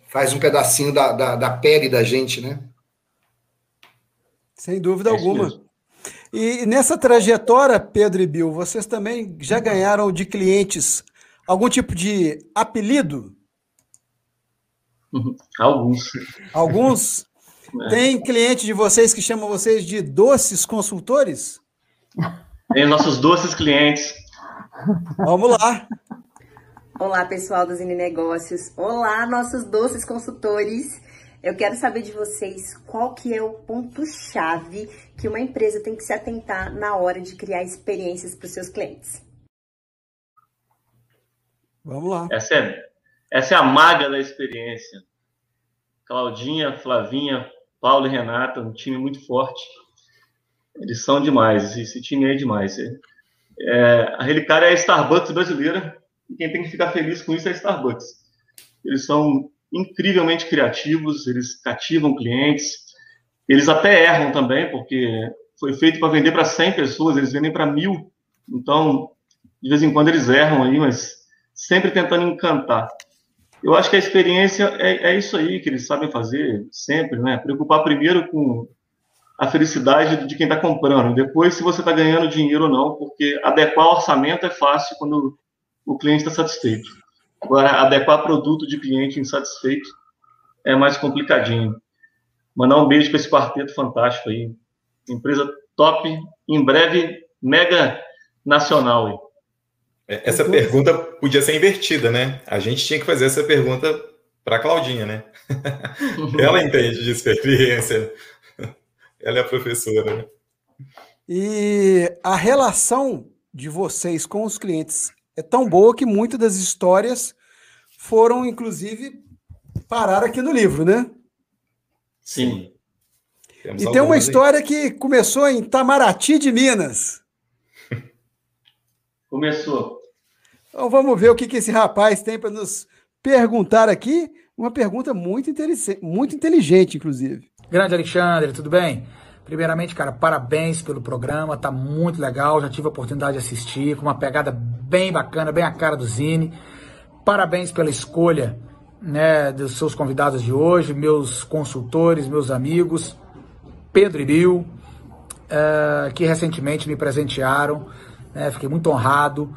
faz um pedacinho da, da, da, pele da gente, né? Sem dúvida é alguma. E nessa trajetória, Pedro e Bill, vocês também já ganharam de clientes algum tipo de apelido? [laughs] Alguns. Alguns? É. Tem cliente de vocês que chamam vocês de doces consultores? Tem nossos doces clientes. Vamos lá. Olá, pessoal dos Zine Negócios. Olá, nossos doces consultores. Eu quero saber de vocês qual que é o ponto-chave que uma empresa tem que se atentar na hora de criar experiências para os seus clientes. Vamos lá. Essa é essa é a maga da experiência. Claudinha, Flavinha, Paulo e Renata, um time muito forte. Eles são demais, esse time é demais. É, a Relicária é a Starbucks brasileira, e quem tem que ficar feliz com isso é a Starbucks. Eles são incrivelmente criativos, eles cativam clientes, eles até erram também, porque foi feito para vender para 100 pessoas, eles vendem para mil. Então, de vez em quando eles erram aí, mas sempre tentando encantar. Eu acho que a experiência é, é isso aí que eles sabem fazer sempre, né? Preocupar primeiro com a felicidade de quem está comprando, depois se você está ganhando dinheiro ou não, porque adequar orçamento é fácil quando o cliente está satisfeito. Agora, adequar produto de cliente insatisfeito é mais complicadinho. Mandar um beijo para esse quarteto fantástico aí. Empresa top, em breve, mega nacional aí. É, essa pergunta podia ser invertida, né? A gente tinha que fazer essa pergunta para a Claudinha, né? Ela entende de experiência. Ela é a professora, né? E a relação de vocês com os clientes é tão boa que muitas das histórias foram, inclusive, parar aqui no livro, né? Sim. Temos e tem uma história aí. que começou em Itamaraty de Minas. Começou. Então vamos ver o que, que esse rapaz tem para nos perguntar aqui. Uma pergunta muito, muito inteligente, inclusive. Grande Alexandre, tudo bem? Primeiramente, cara, parabéns pelo programa, tá muito legal. Já tive a oportunidade de assistir, com uma pegada bem bacana, bem a cara do Zine. Parabéns pela escolha né, dos seus convidados de hoje, meus consultores, meus amigos, Pedro e Bill, uh, que recentemente me presentearam. Né, fiquei muito honrado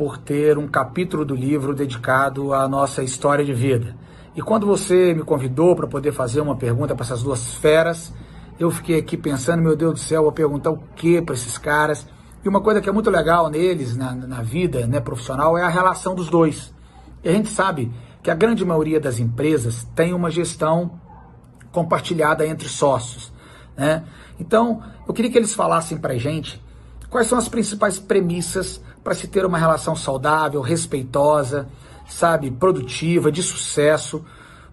por ter um capítulo do livro dedicado à nossa história de vida. E quando você me convidou para poder fazer uma pergunta para essas duas feras, eu fiquei aqui pensando, meu Deus do céu, vou perguntar o que para esses caras. E uma coisa que é muito legal neles, na, na vida né, profissional, é a relação dos dois. E a gente sabe que a grande maioria das empresas tem uma gestão compartilhada entre sócios. Né? Então, eu queria que eles falassem para gente quais são as principais premissas para se ter uma relação saudável, respeitosa, sabe, produtiva, de sucesso,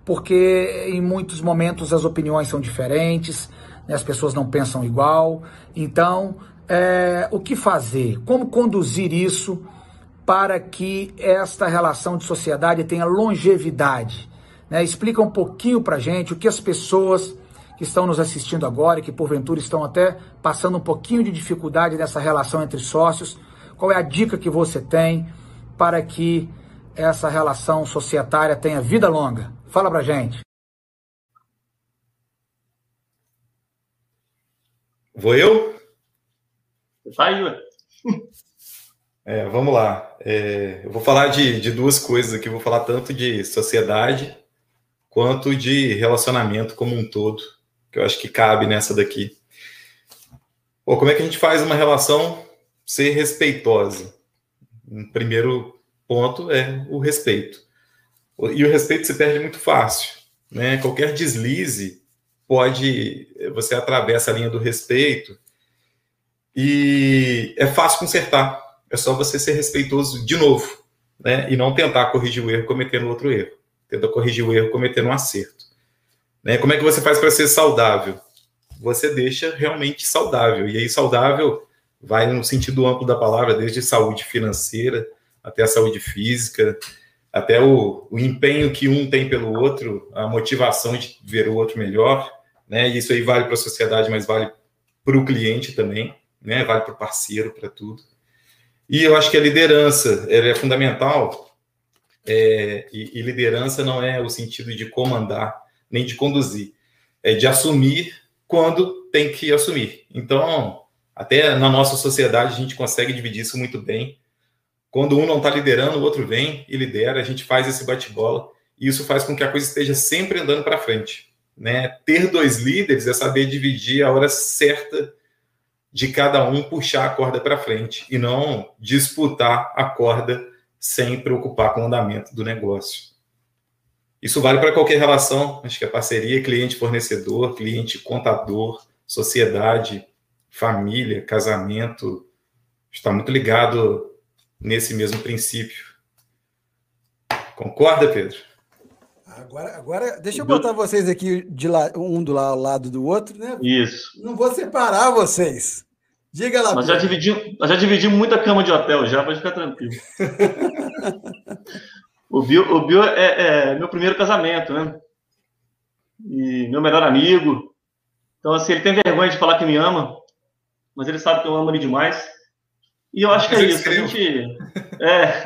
porque em muitos momentos as opiniões são diferentes, né, as pessoas não pensam igual. Então, é, o que fazer? Como conduzir isso para que esta relação de sociedade tenha longevidade? Né? Explica um pouquinho para gente o que as pessoas que estão nos assistindo agora e que porventura estão até passando um pouquinho de dificuldade nessa relação entre sócios, qual é a dica que você tem para que essa relação societária tenha vida longa? Fala para gente. Vou eu? Vai. [laughs] É, vamos lá. É, eu vou falar de, de duas coisas aqui. Eu vou falar tanto de sociedade quanto de relacionamento como um todo, que eu acho que cabe nessa daqui. Pô, como é que a gente faz uma relação ser respeitosa? Um primeiro ponto é o respeito. E o respeito se perde muito fácil. Né? Qualquer deslize pode. Você atravessa a linha do respeito e é fácil consertar é só você ser respeitoso de novo, né? E não tentar corrigir o erro cometendo outro erro. Tenta corrigir o erro cometendo um acerto. Né? Como é que você faz para ser saudável? Você deixa realmente saudável. E aí, saudável vai no sentido amplo da palavra, desde saúde financeira até a saúde física, até o, o empenho que um tem pelo outro, a motivação de ver o outro melhor. Né? E isso aí vale para a sociedade, mas vale para o cliente também, né? vale para o parceiro, para tudo. E eu acho que a liderança é fundamental, é, e, e, liderança não é o sentido de comandar, nem de conduzir, é de assumir quando tem que assumir. Então, até na nossa sociedade, a gente consegue dividir isso muito bem. Quando um não está liderando, o outro vem e lidera, a gente faz esse bate-bola, e isso faz com que a coisa esteja sempre andando para frente. Né? Ter dois líderes é saber dividir a hora certa de cada um puxar a corda para frente e não disputar a corda sem preocupar com o andamento do negócio. Isso vale para qualquer relação, acho que é parceria cliente-fornecedor, cliente-contador, sociedade, família, casamento, está muito ligado nesse mesmo princípio. Concorda, Pedro? Agora, agora deixa eu botar vocês aqui de la, um do lado do outro, né? Isso. Não vou separar vocês. Diga lá. Nós já, dividimos, nós já dividimos muita cama de hotel já, pode ficar tranquilo. [laughs] o Bill, o Bill é, é, meu primeiro casamento, né? E meu melhor amigo. Então, assim, ele tem vergonha de falar que me ama, mas ele sabe que eu amo ele demais. E eu acho que é isso. A gente. É.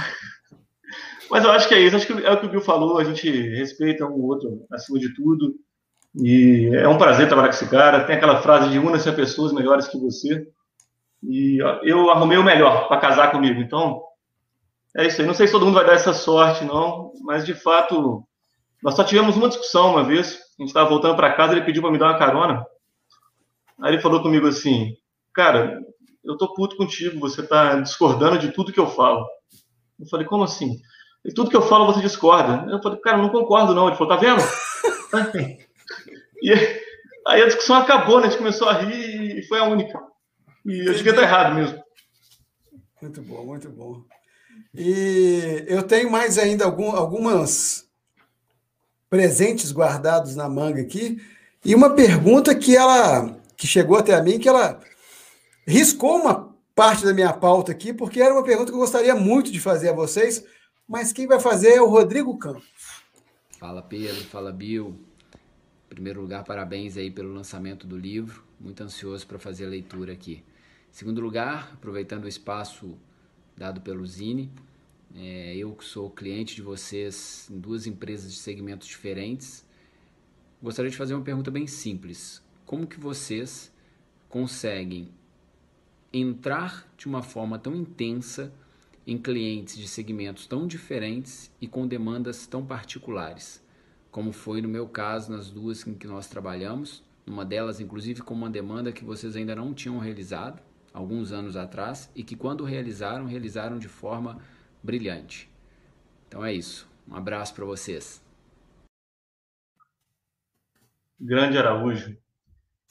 [laughs] mas eu acho que é isso. Acho que é o que o Bill falou. A gente respeita um outro acima de tudo. E é um prazer trabalhar com esse cara. Tem aquela frase de una-se a pessoas melhores que você. E eu arrumei o melhor para casar comigo. Então, é isso aí. Não sei se todo mundo vai dar essa sorte, não, mas de fato, nós só tivemos uma discussão uma vez. A gente estava voltando para casa, ele pediu para me dar uma carona. Aí ele falou comigo assim: Cara, eu tô puto contigo, você tá discordando de tudo que eu falo. Eu falei: Como assim? E tudo que eu falo você discorda. Eu falei: Cara, não concordo, não. Ele falou: Tá vendo? [laughs] E aí a discussão acabou, né? A gente começou a rir e foi a única. E eu devia estar errado mesmo. Muito bom, muito bom. E eu tenho mais ainda algum, algumas presentes guardados na manga aqui. E uma pergunta que ela que chegou até a mim, que ela riscou uma parte da minha pauta aqui, porque era uma pergunta que eu gostaria muito de fazer a vocês, mas quem vai fazer é o Rodrigo Campos. Fala Pedro, fala Bill primeiro lugar, parabéns aí pelo lançamento do livro. Muito ansioso para fazer a leitura aqui. Em segundo lugar, aproveitando o espaço dado pelo Zine, é, eu que sou cliente de vocês em duas empresas de segmentos diferentes, gostaria de fazer uma pergunta bem simples. Como que vocês conseguem entrar de uma forma tão intensa em clientes de segmentos tão diferentes e com demandas tão particulares? como foi no meu caso nas duas em que nós trabalhamos, uma delas inclusive com uma demanda que vocês ainda não tinham realizado alguns anos atrás e que quando realizaram, realizaram de forma brilhante. Então é isso. Um abraço para vocês. Grande Araújo.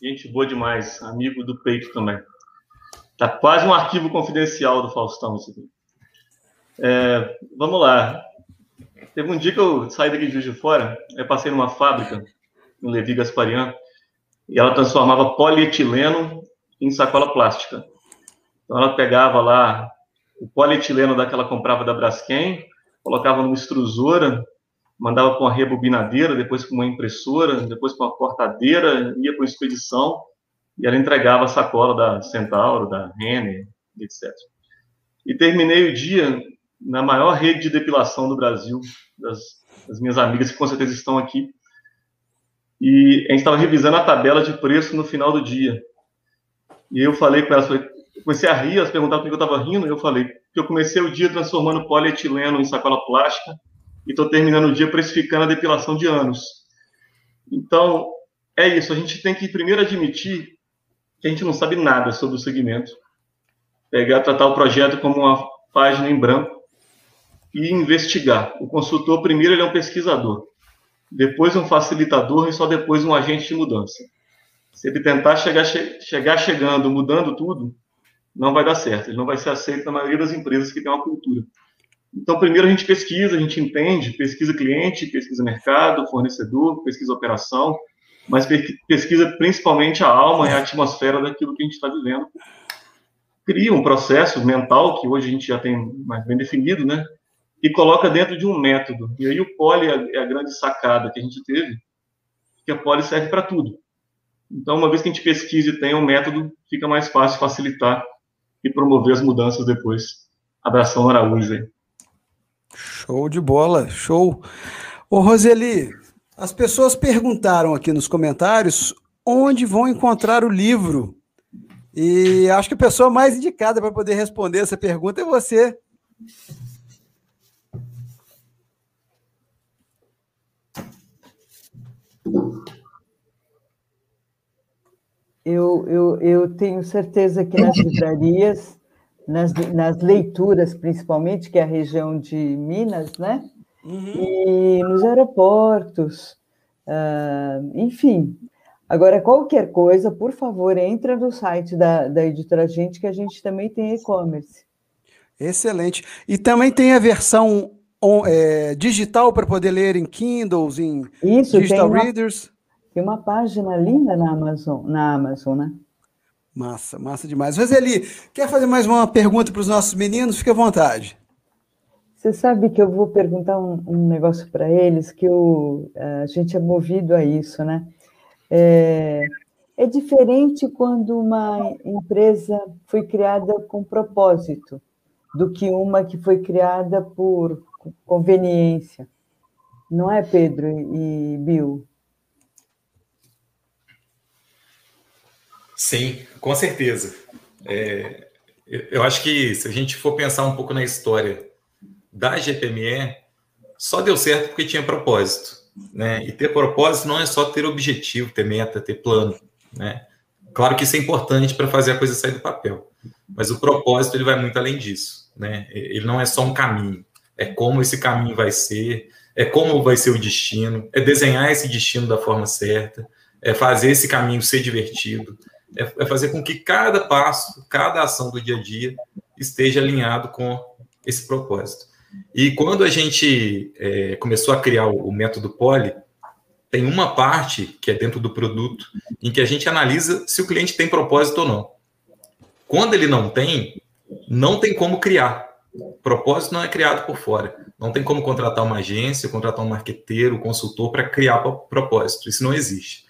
Gente boa demais, amigo do peito também. Tá quase um arquivo confidencial do Faustão isso. É, vamos lá. Teve um dia que eu saí daqui de Juiz de Fora, eu passei numa fábrica, no Levi Gasparian, e ela transformava polietileno em sacola plástica. Então ela pegava lá o polietileno daquela comprava da Braskem, colocava numa extrusora, mandava com uma rebobinadeira, depois com uma impressora, depois com uma cortadeira, ia para uma expedição e ela entregava a sacola da Centauro, da Renner, etc. E terminei o dia na maior rede de depilação do Brasil, das, das minhas amigas que com certeza estão aqui. E a gente estava revisando a tabela de preço no final do dia. E eu falei com elas, comecei a rir, elas perguntavam por que eu estava rindo, e eu falei que eu comecei o dia transformando polietileno em sacola plástica e estou terminando o dia precificando a depilação de anos. Então, é isso, a gente tem que primeiro admitir que a gente não sabe nada sobre o segmento, pegar, tratar o projeto como uma página em branco e investigar. O consultor, primeiro, ele é um pesquisador, depois um facilitador e só depois um agente de mudança. Se ele tentar chegar, chegar chegando, mudando tudo, não vai dar certo. Ele não vai ser aceito na maioria das empresas que tem uma cultura. Então, primeiro a gente pesquisa, a gente entende, pesquisa cliente, pesquisa mercado, fornecedor, pesquisa operação, mas pesquisa principalmente a alma e a atmosfera daquilo que a gente está vivendo. Cria um processo mental, que hoje a gente já tem mais bem definido, né? E coloca dentro de um método. E aí o poli é, é a grande sacada que a gente teve, que a poli serve para tudo. Então, uma vez que a gente pesquisa e tem um método, fica mais fácil facilitar e promover as mudanças depois. Abração, Araújo aí. Show de bola, show. Ô, Roseli, as pessoas perguntaram aqui nos comentários onde vão encontrar o livro. E acho que a pessoa mais indicada para poder responder essa pergunta é você. Eu, eu, eu tenho certeza que nas livrarias, nas, nas leituras principalmente, que é a região de Minas, né? Uhum. E nos aeroportos, uh, enfim. Agora, qualquer coisa, por favor, entra no site da, da editora Gente, que a gente também tem e-commerce. Excelente. E também tem a versão on, é, digital para poder ler em Kindles, em Isso, digital tem readers. Tem uma página linda na Amazon, na Amazon, né? Massa, massa demais. Roseli, quer fazer mais uma pergunta para os nossos meninos? Fique à vontade. Você sabe que eu vou perguntar um, um negócio para eles, que eu, a gente é movido a isso, né? É, é diferente quando uma empresa foi criada com propósito do que uma que foi criada por conveniência. Não é, Pedro e Bill? Sim, com certeza. É, eu acho que se a gente for pensar um pouco na história da GPME, só deu certo porque tinha propósito. Né? E ter propósito não é só ter objetivo, ter meta, ter plano. Né? Claro que isso é importante para fazer a coisa sair do papel, mas o propósito ele vai muito além disso. Né? Ele não é só um caminho, é como esse caminho vai ser, é como vai ser o destino, é desenhar esse destino da forma certa, é fazer esse caminho ser divertido, é, é fazer com que cada passo, cada ação do dia a dia esteja alinhado com esse propósito. E quando a gente é, começou a criar o, o método Poli, tem uma parte que é dentro do produto em que a gente analisa se o cliente tem propósito ou não. Quando ele não tem, não tem como criar. Propósito não é criado por fora. Não tem como contratar uma agência, contratar um marqueteiro, um consultor para criar propósito. Isso não existe.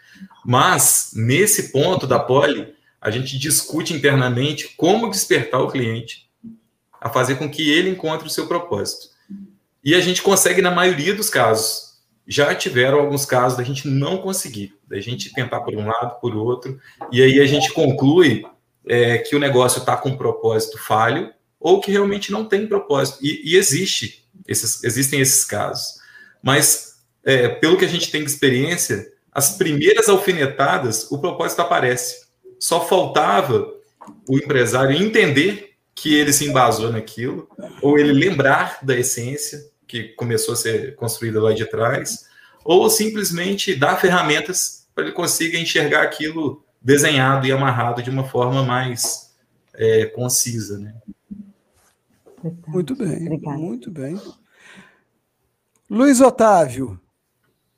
Mas, nesse ponto da poli, a gente discute internamente como despertar o cliente a fazer com que ele encontre o seu propósito. E a gente consegue na maioria dos casos. Já tiveram alguns casos da gente não conseguir, da gente tentar por um lado, por outro, e aí a gente conclui é, que o negócio está com um propósito falho ou que realmente não tem propósito. E, e existe, esses, existem esses casos. Mas, é, pelo que a gente tem de experiência, as primeiras alfinetadas, o propósito aparece. Só faltava o empresário entender que ele se embasou naquilo, ou ele lembrar da essência que começou a ser construída lá de trás, ou simplesmente dar ferramentas para ele consiga enxergar aquilo desenhado e amarrado de uma forma mais é, concisa, né? Muito bem, Obrigada. muito bem. Luiz Otávio,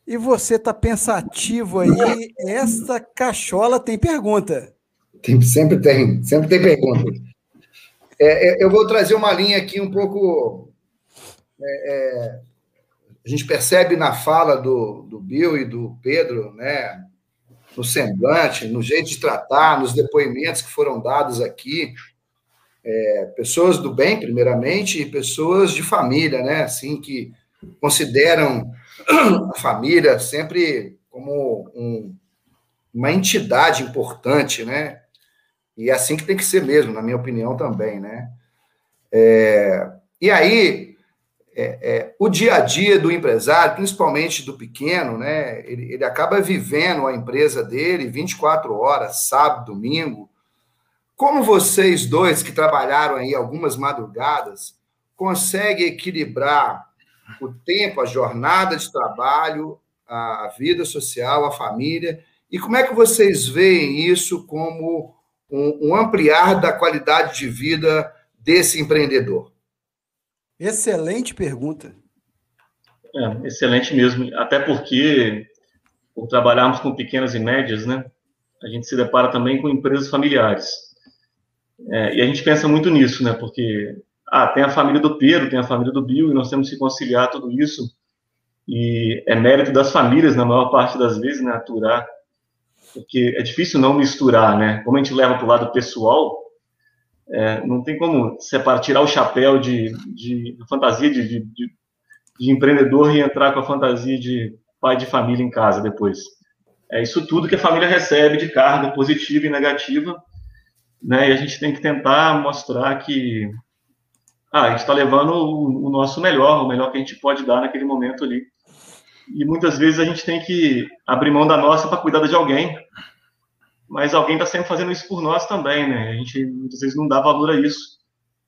e você está pensativo aí, essa cachola tem pergunta. Tem, sempre tem, sempre tem pergunta. É, é, eu vou trazer uma linha aqui um pouco. É, é, a gente percebe na fala do, do Bill e do Pedro, né, no semblante, no jeito de tratar, nos depoimentos que foram dados aqui, é, pessoas do bem, primeiramente, e pessoas de família, né, assim, que consideram a família sempre como um, uma entidade importante, né, e é assim que tem que ser mesmo, na minha opinião também, né? É, e aí, é, é, o dia a dia do empresário, principalmente do pequeno, né? Ele, ele acaba vivendo a empresa dele 24 horas, sábado, domingo. Como vocês dois que trabalharam aí algumas madrugadas conseguem equilibrar o tempo, a jornada de trabalho, a vida social, a família, e como é que vocês veem isso como um, um ampliar da qualidade de vida desse empreendedor? Excelente pergunta. É, excelente mesmo. Até porque, por trabalharmos com pequenas e médias, né, a gente se depara também com empresas familiares. É, e a gente pensa muito nisso, né, porque ah, tem a família do Pedro, tem a família do Bill, e nós temos que conciliar tudo isso. E é mérito das famílias, na maior parte das vezes, né, aturar porque é difícil não misturar, né? Como a gente leva para o lado pessoal, é, não tem como separar, tirar o chapéu de, de, de fantasia de, de, de, empreendedor e entrar com a fantasia de pai de família em casa depois. É isso tudo que a família recebe de carga positiva e negativa, né? E a gente tem que tentar mostrar que ah, a gente está levando o, o nosso melhor, o melhor que a gente pode dar naquele momento ali. E muitas vezes a gente tem que abrir mão da nossa para cuidar de alguém, mas alguém está sempre fazendo isso por nós também, né? A gente muitas vezes não dá valor a isso,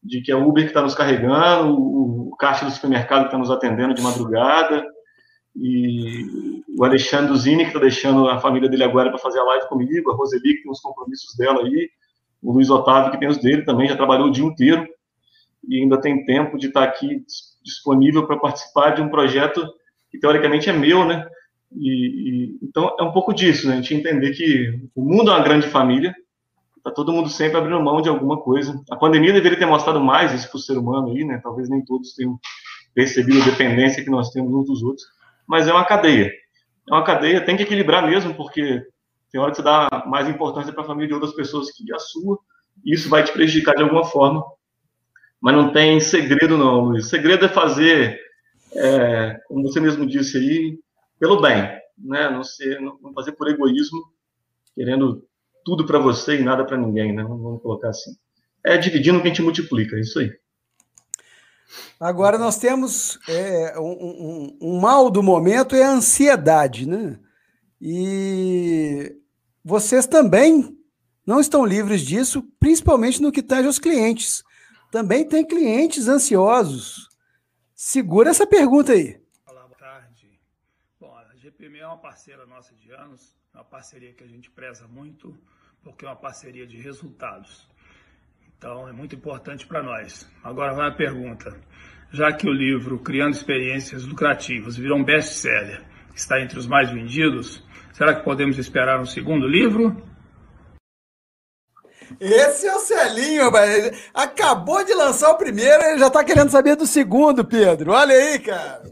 de que é o Uber que está nos carregando, o, o caixa do supermercado que está nos atendendo de madrugada, e o Alexandre Zini, que está deixando a família dele agora para fazer a live comigo, a Roseli, que tem os compromissos dela aí, o Luiz Otávio, que tem os dele também, já trabalhou o dia inteiro, e ainda tem tempo de estar aqui disponível para participar de um projeto que teoricamente é meu, né? E, e, então é um pouco disso, né? A gente entender que o mundo é uma grande família, tá todo mundo sempre abrindo mão de alguma coisa. A pandemia deveria ter mostrado mais isso para o ser humano aí, né? Talvez nem todos tenham percebido a dependência que nós temos uns dos outros, mas é uma cadeia. É uma cadeia, tem que equilibrar mesmo, porque tem hora que você dá mais importância para a família de outras pessoas que a sua, e isso vai te prejudicar de alguma forma. Mas não tem segredo, não, Luiz. O segredo é fazer é, como você mesmo disse aí, pelo bem, né? Não, ser, não fazer por egoísmo, querendo tudo para você e nada para ninguém, né? Vamos colocar assim. É dividindo que a gente multiplica, é isso aí. Agora nós temos é, um, um, um, mal do momento é a ansiedade, né? E vocês também não estão livres disso, principalmente no que tange aos clientes. Também tem clientes ansiosos. Segura essa pergunta aí. Olá, boa tarde. Bom, a GPM é uma parceira nossa de anos, é uma parceria que a gente preza muito, porque é uma parceria de resultados. Então, é muito importante para nós. Agora vai a pergunta. Já que o livro Criando Experiências Lucrativas virou um best-seller, está entre os mais vendidos, será que podemos esperar um segundo livro? Esse é o Celinho, mas acabou de lançar o primeiro, ele já está querendo saber do segundo, Pedro. Olha aí, cara.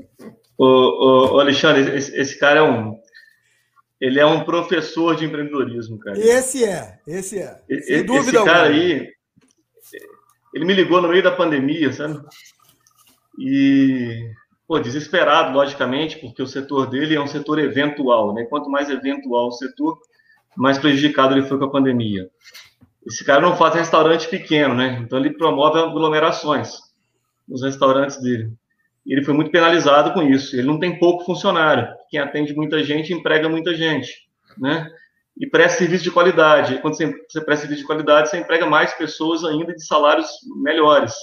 O Alexandre, esse, esse, cara é um. Ele é um professor de empreendedorismo, cara. Esse é, esse é. Sem esse, dúvida esse cara alguma. aí, ele me ligou no meio da pandemia, sabe? E, pô, desesperado, logicamente, porque o setor dele é um setor eventual, né? Quanto mais eventual o setor, mais prejudicado ele foi com a pandemia. Esse cara não faz restaurante pequeno, né? Então ele promove aglomerações nos restaurantes dele. E ele foi muito penalizado com isso. Ele não tem pouco funcionário. Quem atende muita gente emprega muita gente, né? E presta serviço de qualidade. Quando você, você presta serviço de qualidade, você emprega mais pessoas ainda de salários melhores.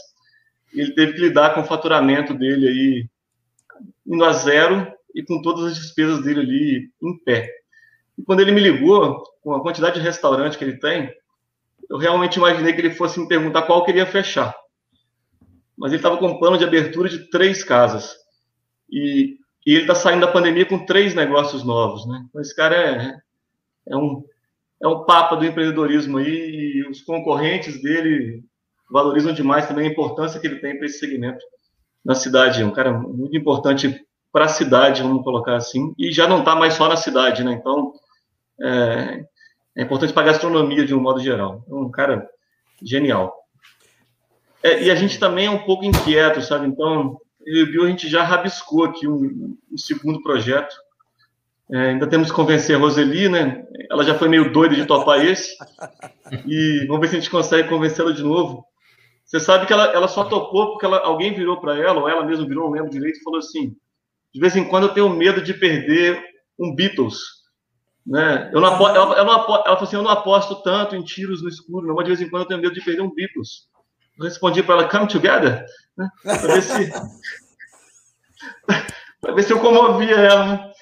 Ele teve que lidar com o faturamento dele aí indo a zero e com todas as despesas dele ali em pé. E quando ele me ligou, com a quantidade de restaurante que ele tem, eu realmente imaginei que ele fosse me perguntar qual queria fechar. Mas ele estava com um plano de abertura de três casas. E, e ele está saindo da pandemia com três negócios novos, né? Então, esse cara é, é um é um papa do empreendedorismo aí, e os concorrentes dele valorizam demais também a importância que ele tem para esse segmento na cidade. Um cara muito importante para a cidade, vamos colocar assim, e já não está mais só na cidade, né? Então, é, é importante para a gastronomia de um modo geral. É um cara genial. É, e a gente também é um pouco inquieto, sabe? Então, eu e o Bill, a gente já rabiscou aqui um, um segundo projeto. É, ainda temos que convencer a Roseli, né? Ela já foi meio doida de topar esse. E vamos ver se a gente consegue convencê-la de novo. Você sabe que ela, ela só topou porque ela, alguém virou para ela, ou ela mesma virou, não lembro direito, e falou assim: de vez em quando eu tenho medo de perder um Beatles. Né? Eu não aposto, ela, ela, ela falou assim: eu não aposto tanto em tiros no escuro, não, mas de vez em quando eu tenho medo de perder um Beatles. Eu respondi para ela: come together, né? para ver se. [laughs] ver se eu comovia ela. Né?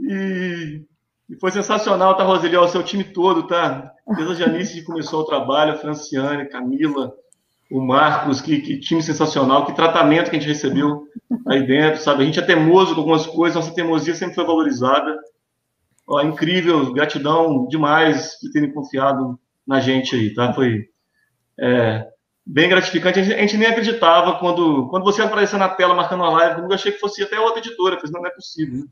E, e, foi sensacional, tá, Roseli? O seu time todo, tá? Desde a Janice que começou o trabalho, a Franciane, Camila, o Marcos, que, que, time sensacional, que tratamento que a gente recebeu aí dentro, sabe? A gente é teimoso com algumas coisas, nossa teimosia sempre foi valorizada. Ó, incrível, gratidão demais de terem confiado na gente aí, tá? Foi é, bem gratificante. A gente, a gente, nem acreditava quando, quando você apareceu na tela marcando uma live, eu achei que fosse até outra editora, mas não é possível. Né?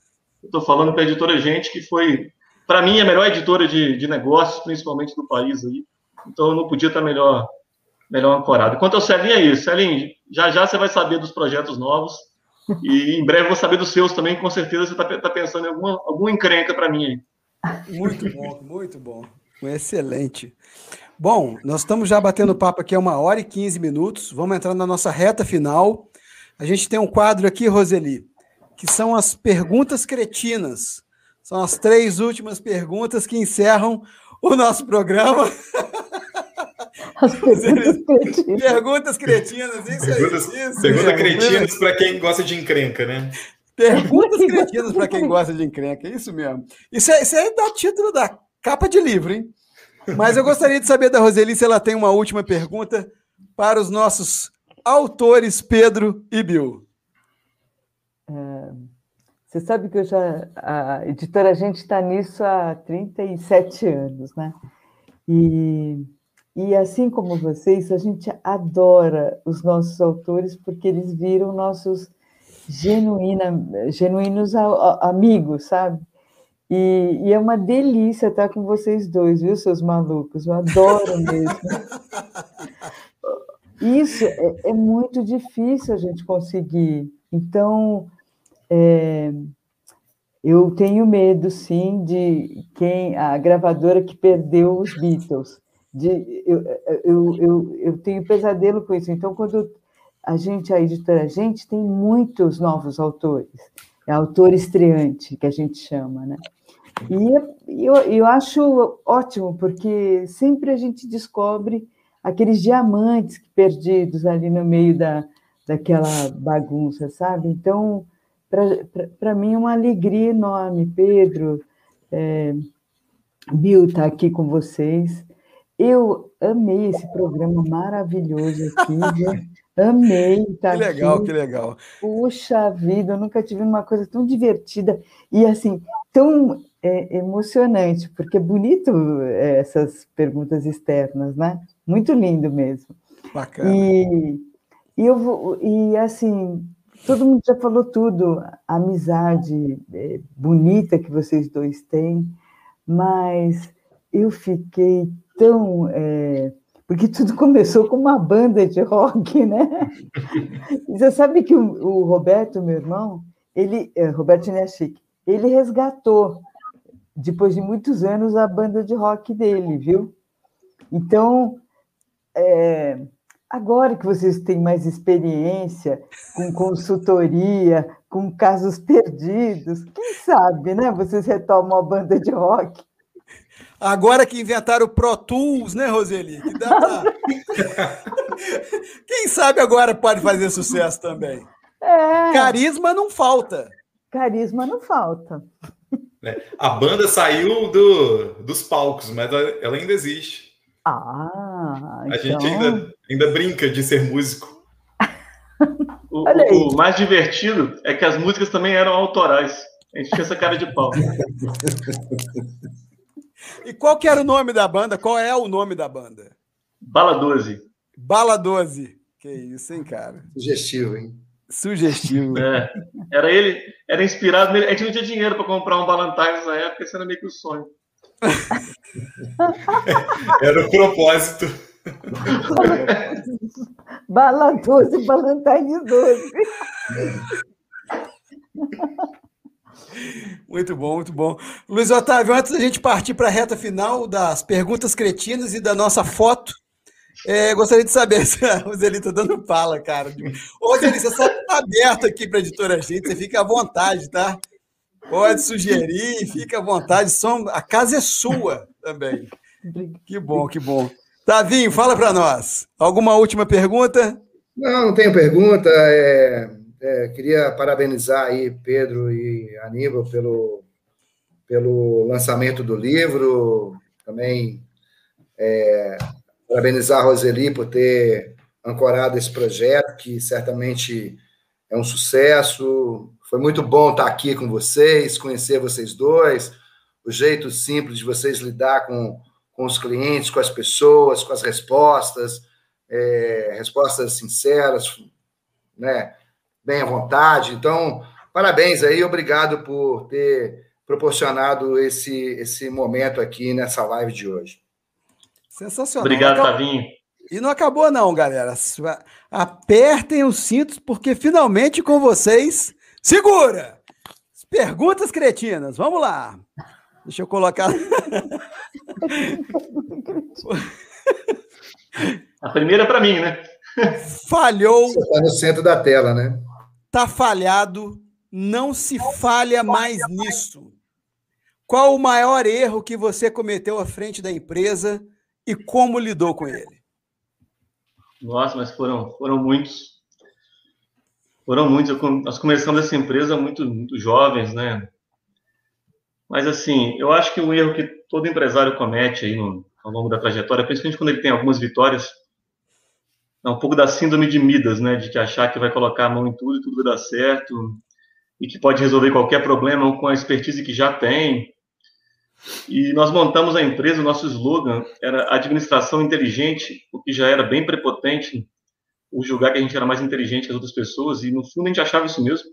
Eu estou falando para a editora Gente, que foi, para mim, a melhor editora de, de negócios, principalmente do país aí. Então, eu não podia estar melhor melhor ancorado. Quanto ao Celinho, é isso. Celinho, já já você vai saber dos projetos novos e em breve vou saber dos seus também, com certeza você está tá pensando em alguma, alguma encrenca para mim aí. Muito bom, muito bom. Excelente. Bom, nós estamos já batendo papo aqui há uma hora e 15 minutos. Vamos entrar na nossa reta final. A gente tem um quadro aqui, Roseli, que são as perguntas cretinas. São as três últimas perguntas que encerram o nosso programa. [laughs] As [laughs] perguntas cretinas. Perguntas cretinas, isso perguntas, aí. Isso, perguntas cretinas para quem gosta de encrenca, né? Perguntas cretinas para quem gosta de encrenca, é isso mesmo. Isso, é, isso aí dá título da capa de livro, hein? Mas eu gostaria de saber da Roseli se ela tem uma última pergunta para os nossos autores Pedro e Bill. É, você sabe que eu já. A editora a gente está nisso há 37 anos, né? E e assim como vocês, a gente adora os nossos autores porque eles viram nossos genuína, genuínos amigos, sabe? E, e, é uma delícia estar com vocês dois, viu, seus malucos? Eu adoro [laughs] mesmo. Isso é, é muito difícil a gente conseguir. Então, é, eu tenho medo, sim, de quem a gravadora que perdeu os Beatles de, eu, eu, eu, eu tenho pesadelo com isso. Então, quando a gente, a editora a gente, tem muitos novos autores, é autor estreante, que a gente chama, né? E eu, eu acho ótimo, porque sempre a gente descobre aqueles diamantes perdidos ali no meio da, daquela bagunça, sabe? Então, para mim é uma alegria enorme, Pedro, é, Bill está aqui com vocês. Eu amei esse programa maravilhoso aqui? Amei estar Que legal, aqui. que legal. Puxa vida, eu nunca tive uma coisa tão divertida e assim, tão é, emocionante, porque é bonito é, essas perguntas externas, né? Muito lindo mesmo. Bacana. E, e eu vou, e assim, todo mundo já falou tudo, a amizade é, bonita que vocês dois têm, mas eu fiquei tão. É, porque tudo [laughs] começou com uma banda de rock, né? [laughs] você sabe que o, o Roberto, meu irmão, ele, é, Roberto Neshik, ele resgatou, depois de muitos anos, a banda de rock dele, viu? Então, é, agora que vocês têm mais experiência com consultoria, com casos perdidos, quem sabe, né? Vocês retomam a banda de rock. Agora que inventaram o Pro Tools, né, Roseli? Que dá pra... [laughs] Quem sabe agora pode fazer sucesso também. É. Carisma não falta. Carisma não falta. É. A banda saiu do, dos palcos, mas ela ainda existe. Ah, a então... gente ainda, ainda brinca de ser músico. o, o, mais divertido é que as músicas também eram autorais. A gente tinha essa cara de pau. [laughs] E qual que era o nome da banda? Qual é o nome da banda? Bala 12. Bala 12. Que isso, hein, cara? Sugestivo, hein? Sugestivo. É, era ele, era inspirado nele. A gente não tinha dinheiro para comprar um Ballantines na época, isso era meio que o sonho. [laughs] era o propósito. Bala 12, Ballantines 12. Muito bom, muito bom. Luiz Otávio, antes da gente partir para a reta final das perguntas cretinas e da nossa foto, é, gostaria de saber se a Roseli está dando pala, cara. Ô, Roseli, você está aberto aqui para a editora Gente, você fica à vontade, tá? Pode sugerir, fica à vontade. a casa é sua também. Que bom, que bom. Tavinho, fala para nós. Alguma última pergunta? Não, não tenho pergunta. É, é, queria parabenizar aí Pedro e Aníbal pelo, pelo lançamento do livro. Também é, parabenizar a Roseli por ter ancorado esse projeto, que certamente é um sucesso. Foi muito bom estar aqui com vocês, conhecer vocês dois, o jeito simples de vocês lidar com, com os clientes, com as pessoas, com as respostas, é, respostas sinceras, né, bem à vontade. Então, parabéns aí, obrigado por ter proporcionado esse, esse momento aqui nessa live de hoje. Sensacional. Obrigado, Tavinho. E não acabou, não, galera. Apertem os cintos, porque finalmente com vocês. Segura! Perguntas cretinas, vamos lá. Deixa eu colocar. A primeira é para mim, né? Falhou. Você está no centro da tela, né? Tá falhado. Não se falha mais nisso. Qual o maior erro que você cometeu à frente da empresa e como lidou com ele? Nossa, mas foram, foram muitos. Foram muitos. Nós começamos essa empresa muito, muito jovens, né? Mas, assim, eu acho que o erro que todo empresário comete aí no, ao longo da trajetória, principalmente quando ele tem algumas vitórias, é um pouco da síndrome de Midas, né? De que achar que vai colocar a mão em tudo e tudo vai dar certo e que pode resolver qualquer problema com a expertise que já tem. E nós montamos a empresa, o nosso slogan era administração inteligente, o que já era bem prepotente, o julgar que a gente era mais inteligente que as outras pessoas, e no fundo a gente achava isso mesmo.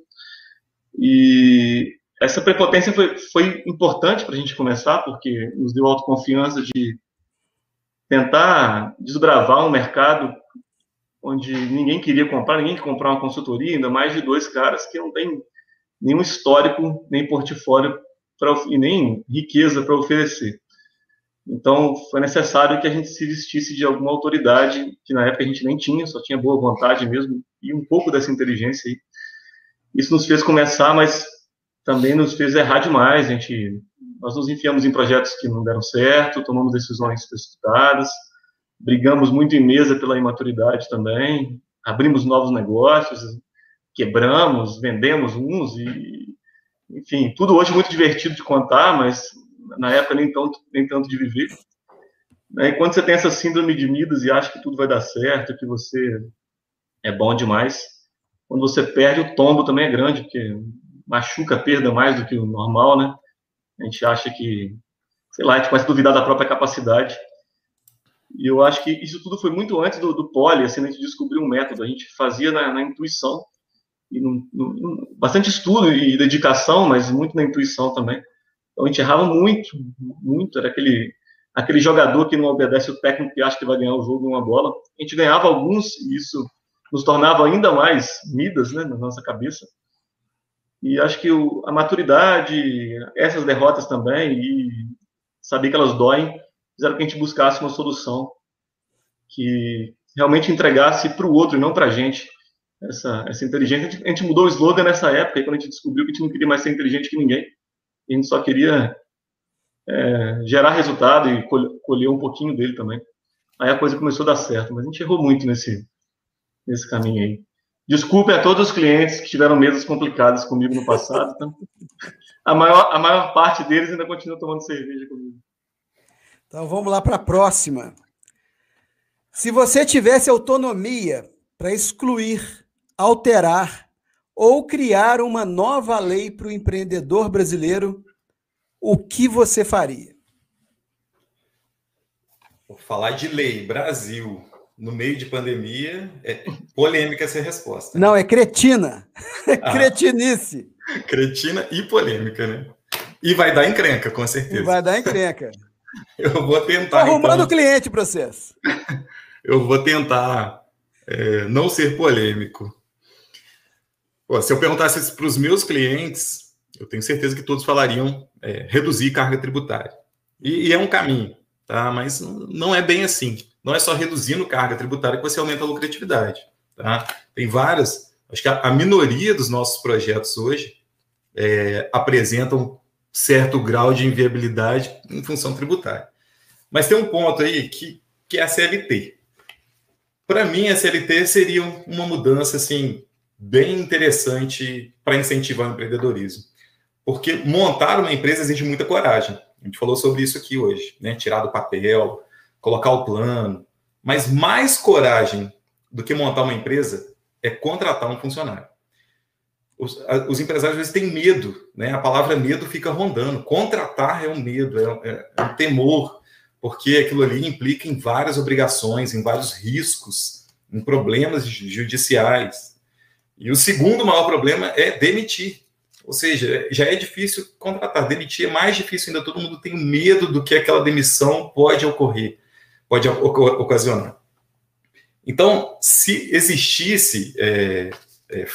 E essa prepotência foi, foi importante para a gente começar, porque nos deu autoconfiança de tentar desbravar um mercado onde ninguém queria comprar, ninguém queria comprar uma consultoria, ainda mais de dois caras que não têm nenhum histórico, nem portfólio pra, e nem riqueza para oferecer. Então, foi necessário que a gente se vestisse de alguma autoridade, que na época a gente nem tinha, só tinha boa vontade mesmo, e um pouco dessa inteligência aí. Isso nos fez começar, mas também nos fez errar demais. A gente, nós nos enfiamos em projetos que não deram certo, tomamos decisões precipitadas, brigamos muito em mesa pela imaturidade também, abrimos novos negócios, quebramos, vendemos uns e enfim, tudo hoje muito divertido de contar, mas na época nem tanto, nem tanto de viver. E quando você tem essa síndrome de Midas e acha que tudo vai dar certo, que você é bom demais, quando você perde, o tombo também é grande, porque machuca a perda mais do que o normal, né? A gente acha que, sei lá, a gente começa a duvidar da própria capacidade. E eu acho que isso tudo foi muito antes do, do poli, assim, a gente descobriu um método, a gente fazia na, na intuição e bastante estudo e dedicação, mas muito na intuição também. Então a gente errava muito, muito. Era aquele, aquele jogador que não obedece o técnico e acha que vai ganhar o jogo em uma bola. A gente ganhava alguns e isso nos tornava ainda mais midas né, na nossa cabeça. E acho que o, a maturidade, essas derrotas também, e saber que elas doem, fizeram que a gente buscasse uma solução que realmente entregasse para o outro e não para a gente essa, essa inteligência. A gente, a gente, mudou o slogan nessa época, quando a gente descobriu que a gente não queria mais ser inteligente que ninguém. A gente só queria é, gerar resultado e colher um pouquinho dele também. Aí a coisa começou a dar certo, mas a gente errou muito nesse, nesse caminho aí. Desculpe a todos os clientes que tiveram mesas complicadas comigo no passado. Então, a, maior, a maior parte deles ainda continua tomando cerveja comigo. Então vamos lá para a próxima. Se você tivesse autonomia para excluir alterar ou criar uma nova lei para o empreendedor brasileiro, o que você faria? Vou falar de lei, Brasil. no meio de pandemia, é polêmica essa resposta. Não, é cretina. [laughs] É ah, cretinice. Cretina e polêmica, né? E vai dar encrenca, com certeza. E vai dar encrenca. [laughs] Eu vou tentar. Estou arrumando então... cliente para vocês. [laughs] eu vou tentar é, não ser polêmico. Pô, se eu perguntasse isso para os meus clientes, eu tenho certeza que todos falariam é, reduzir carga tributária. E, e, é um caminho, tá? Mas não é bem assim. Não é só reduzindo carga tributária que você aumenta a lucratividade, tá? Tem várias. Acho que a, a minoria dos nossos projetos hoje é, apresentam certo grau de inviabilidade em função tributária. Mas tem um ponto aí que, que é a CLT. Para mim, a CLT seria uma mudança assim bem interessante para incentivar o empreendedorismo. Porque montar uma empresa exige muita coragem. A gente falou sobre isso aqui hoje, né? Tirar do papel, colocar o plano. Mas mais coragem do que montar uma empresa é contratar um funcionário os, os empresários às vezes têm medo, né? A palavra medo fica rondando. Contratar é um medo, é, é, é um temor, porque aquilo ali implica em várias obrigações, em vários riscos, em problemas judiciais. E o segundo maior problema é demitir. Ou seja, já é difícil contratar. Demitir é mais difícil ainda. Todo mundo tem medo do que aquela demissão pode ocorrer, pode ocasionar. Então, se existisse é, é,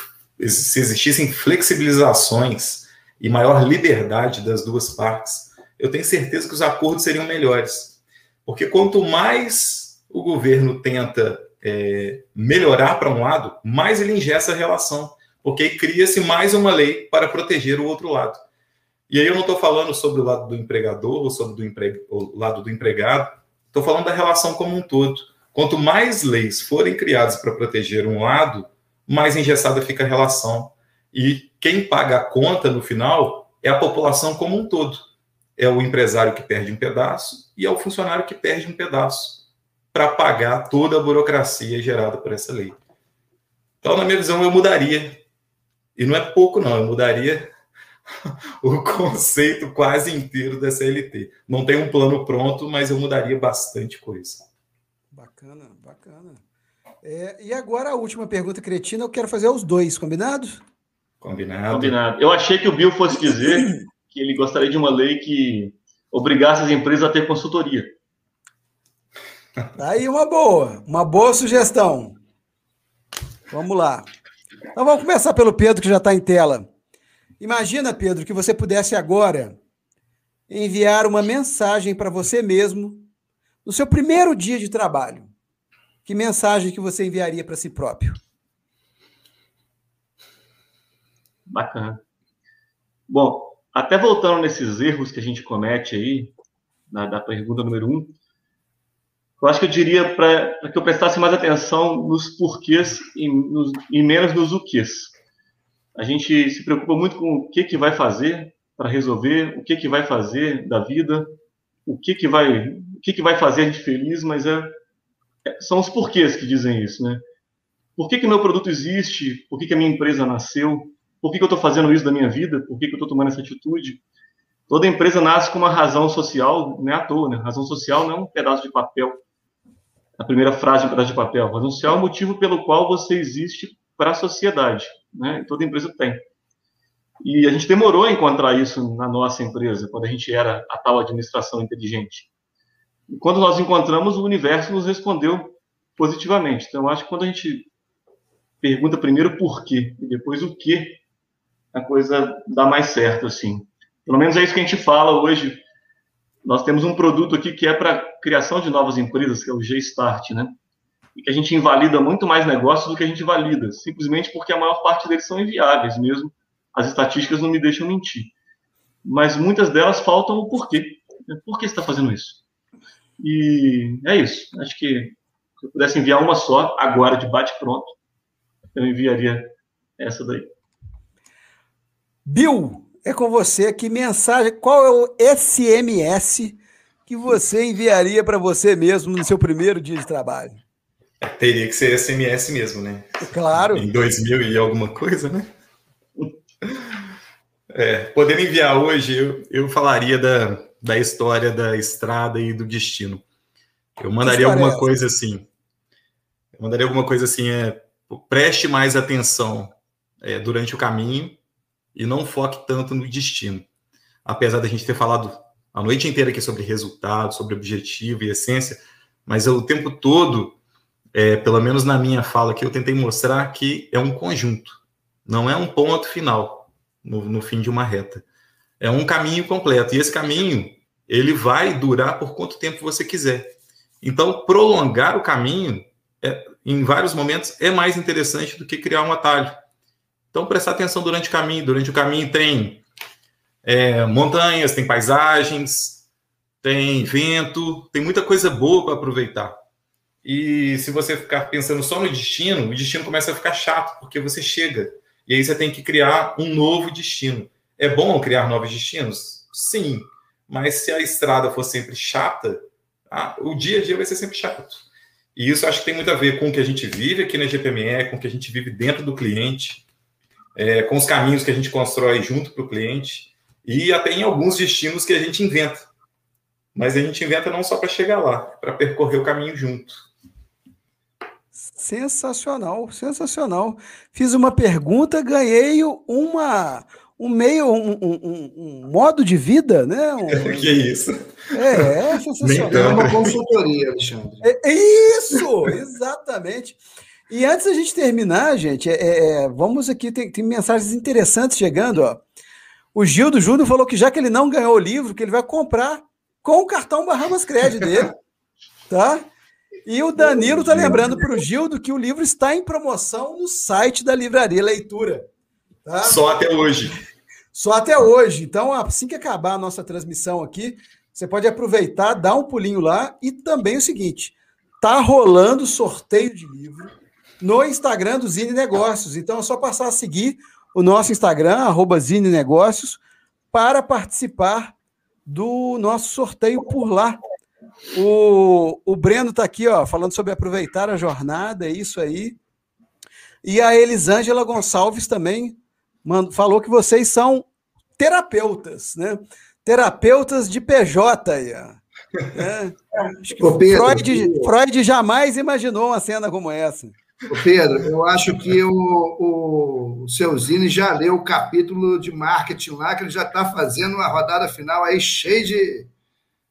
se existissem flexibilizações e maior liberdade das duas partes, eu tenho certeza que os acordos seriam melhores. Porque quanto mais o governo tenta é, melhorar para um lado, mais ele ingessa a relação. Porque cria-se mais uma lei para proteger o outro lado. E aí eu não estou falando sobre o lado do empregador ou sobre do empre... o lado do empregado, estou falando da relação como um todo. Quanto mais leis forem criadas para proteger um lado, mais engessada fica a relação. E quem paga a conta no final é a população como um todo. É o empresário que perde um pedaço e é o funcionário que perde um pedaço para pagar toda a burocracia gerada por essa lei. Então, na minha visão, eu mudaria. E não é pouco, não, eu mudaria [laughs] o conceito quase inteiro da CLT. Não tem um plano pronto, mas eu mudaria bastante coisa. Bacana, bacana. É, e agora a última pergunta cretina, eu quero fazer aos dois, combinado? Combinado. Combinado. Eu achei que o Bill fosse dizer [laughs] que ele gostaria de uma lei que obrigasse as empresas a ter consultoria. Aí uma boa, uma boa sugestão. Vamos lá. Então vamos começar pelo Pedro, que já está em tela. Imagina, Pedro, que você pudesse agora enviar uma mensagem para você mesmo no seu primeiro dia de trabalho que mensagem que você enviaria para si próprio? Bacana. Bom, até voltando nesses erros que a gente comete aí, na, da pergunta número um, eu acho que eu diria para que eu prestasse mais atenção nos porquês e, nos, e menos nos o quês. A gente se preocupa muito com o que, que vai fazer para resolver, o que, que vai fazer da vida, o que, que vai o que, que vai fazer a gente feliz, mas é são os porquês que dizem isso, né? Por que, que meu produto existe? Por que, que a minha empresa nasceu? Por que, que eu estou fazendo isso da minha vida? Por que, que eu estou tomando essa atitude? Toda empresa nasce com uma razão social, não é à toa, né? Razão social não é um pedaço de papel. A primeira frase de um pedaço de papel. Razão social é o motivo pelo qual você existe para a sociedade, né? Toda empresa tem. E a gente demorou a encontrar isso na nossa empresa, quando a gente era a tal administração inteligente. E quando nós encontramos, o universo nos respondeu positivamente. Então, acho que quando a gente pergunta primeiro por quê e depois o que, a coisa dá mais certo, assim. Pelo menos é isso que a gente fala hoje. Nós temos um produto aqui que é para criação de novas empresas, que é o G-Start, né? E que a gente invalida muito mais negócios do que a gente valida, simplesmente porque a maior parte deles são inviáveis mesmo. As estatísticas não me deixam mentir. Mas muitas delas faltam o porquê. Por que você está fazendo isso? E é isso. Acho que se eu pudesse enviar uma só, agora de bate-pronto, eu enviaria essa daí. Bill, é com você. Que mensagem, qual é o SMS que você enviaria para você mesmo no seu primeiro dia de trabalho? Teria que ser SMS mesmo, né? Claro. Em 2000 e alguma coisa, né? É, podendo enviar hoje, eu, eu falaria da, da história da estrada e do destino. Eu mandaria alguma é coisa assim. Eu mandaria alguma coisa assim, é, preste mais atenção é, durante o caminho e não foque tanto no destino. Apesar da gente ter falado a noite inteira aqui sobre resultado, sobre objetivo e essência, mas eu, o tempo todo, é, pelo menos na minha fala aqui, eu tentei mostrar que é um conjunto, não é um ponto final no, no fim de uma reta. É um caminho completo. E esse caminho, ele vai durar por quanto tempo você quiser. Então, prolongar o caminho, é, em vários momentos, é mais interessante do que criar um atalho. Então, prestar atenção durante o caminho. Durante o caminho tem é, montanhas, tem paisagens, tem vento, tem muita coisa boa para aproveitar. E se você ficar pensando só no destino, o destino começa a ficar chato, porque você chega. E aí você tem que criar um novo destino. É bom criar novos destinos? Sim. Mas se a estrada for sempre chata, ah, o dia a dia vai ser sempre chato. E isso acho que tem muito a ver com o que a gente vive aqui na GPME, com o que a gente vive dentro do cliente, é, com os caminhos que a gente constrói junto para o cliente e até em alguns destinos que a gente inventa. Mas a gente inventa não só para chegar lá, para percorrer o caminho junto. Sensacional, sensacional. Fiz uma pergunta, ganhei uma, um meio, um, um, um, modo de vida, né? Um... [laughs] que isso? É, é sensacional. É uma consultoria, Alexandre. É, é isso, exatamente. E antes da gente terminar, gente, é, é, vamos aqui, tem, tem, mensagens interessantes chegando. Ó. O Gildo Júnior falou que já que ele não ganhou o livro, que ele vai comprar com o cartão Bahamas Credit dele. tá? E o Danilo está lembrando para o Gildo que o livro está em promoção no site da Livraria Leitura. Tá? Só até hoje. Só até hoje. Então, assim que acabar a nossa transmissão aqui, você pode aproveitar, dar um pulinho lá. E também o seguinte: tá rolando sorteio de livro no Instagram do Zine Negócios. Então é só passar a seguir o nosso Instagram, arroba Zine Negócios, para participar do nosso sorteio por lá. O, o Breno está aqui, ó, falando sobre aproveitar a jornada, é isso aí. E a Elisângela Gonçalves também falou que vocês são terapeutas, né? Terapeutas de PJ aí, é. Freud, Freud jamais imaginou uma cena como essa. Ô Pedro, eu acho que o, o, o seu Zine já leu o capítulo de marketing lá, que ele já está fazendo uma rodada final aí cheia de.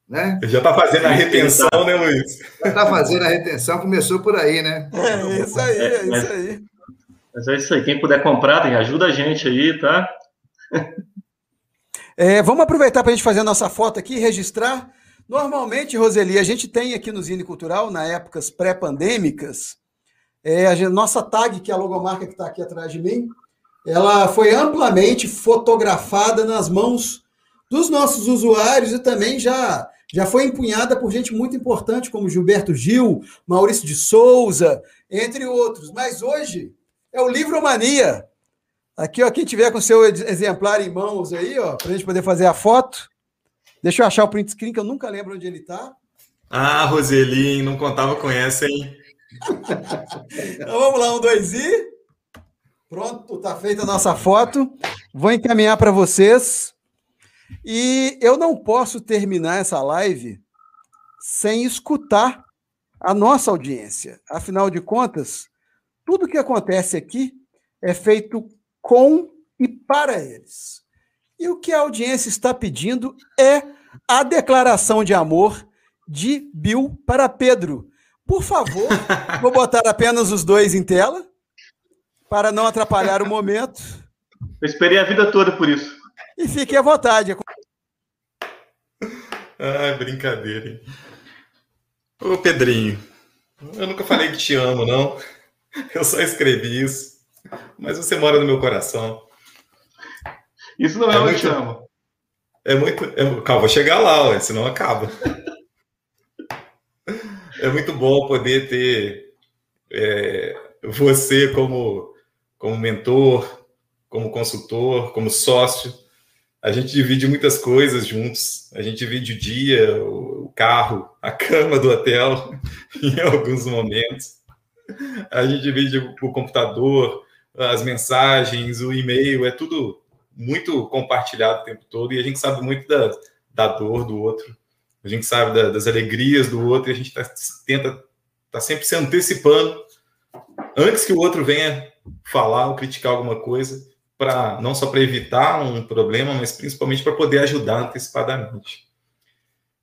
Né? Ele já está fazendo a retenção, né, Luiz? Já está fazendo a retenção, começou por aí, né? É isso aí, é isso aí. Mas é isso aí. Quem puder comprar, tem, ajuda a gente aí, tá? [laughs] É, vamos aproveitar para a gente fazer a nossa foto aqui registrar. Normalmente, Roseli, a gente tem aqui no Zine Cultural, na épocas pré-pandêmicas, é, a nossa tag, que é a logomarca que está aqui atrás de mim, ela foi amplamente fotografada nas mãos dos nossos usuários e também já, já foi empunhada por gente muito importante, como Gilberto Gil, Maurício de Souza, entre outros. Mas hoje é o Livro Mania. Aqui, ó, quem tiver com seu exemplar em mãos aí, ó, para a gente poder fazer a foto. Deixa eu achar o print screen, que eu nunca lembro onde ele está. Ah, Roseli, não contava com essa, hein? [laughs] então vamos lá, um, dois e. Pronto, está feita a nossa foto. Vou encaminhar para vocês. E eu não posso terminar essa live sem escutar a nossa audiência. Afinal de contas, tudo que acontece aqui é feito com e para eles. E o que a audiência está pedindo é a declaração de amor de Bill para Pedro. Por favor, [laughs] vou botar apenas os dois em tela, para não atrapalhar o momento. Eu esperei a vida toda por isso. E fique à vontade. Ai, brincadeira, hein? Ô, Pedrinho, eu nunca falei que te amo, não. [laughs] Eu só escrevi isso. Mas você mora no meu coração. Isso não é, é muito, te amo. É muito. É, calma, vou chegar lá, senão acaba [laughs] é muito bom poder ter é, você como, como mentor, como consultor, como sócio. A gente divide muitas coisas juntos. A gente divide o dia, o carro, a cama do hotel, [laughs] em alguns momentos. A gente divide o computador, as mensagens, o e-mail, é tudo muito compartilhado o tempo todo e a gente sabe muito da, da dor do outro a gente sabe da, das alegrias do outro e a gente tá, tenta tá sempre se antecipando antes que o outro venha falar ou criticar alguma coisa, para não só para evitar um problema, mas principalmente para poder ajudar antecipadamente.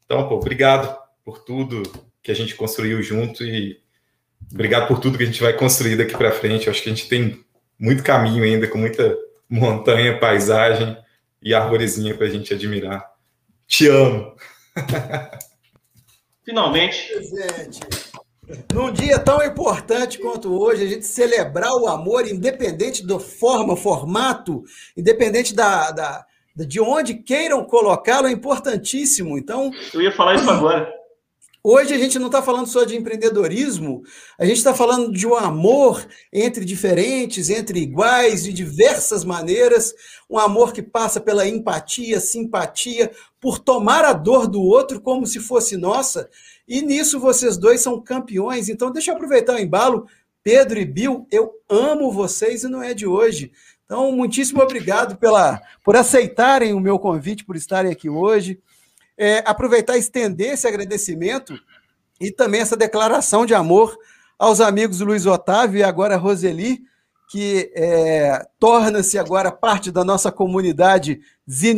Então, pô, obrigado por tudo que a gente construiu junto e obrigado por tudo que a gente vai construir daqui para frente. Eu acho que a gente tem muito caminho ainda, com muita montanha, paisagem e arvorezinha para a gente admirar. Te amo. [laughs] Finalmente. Presente. Num dia tão importante quanto hoje, a gente celebrar o amor, independente da forma, formato, independente da, da de onde queiram colocá-lo, é importantíssimo. Então. Eu ia falar isso agora. Hoje a gente não está falando só de empreendedorismo, a gente está falando de um amor entre diferentes, entre iguais, de diversas maneiras, um amor que passa pela empatia, simpatia, por tomar a dor do outro como se fosse nossa. E nisso vocês dois são campeões. Então deixa eu aproveitar o embalo. Pedro e Bill, eu amo vocês e não é de hoje. Então, muitíssimo obrigado pela, por aceitarem o meu convite, por estarem aqui hoje é, aproveitar e estender esse agradecimento e também essa declaração de amor aos amigos Luiz Otávio e agora Roseli, que é, torna-se agora parte da nossa comunidade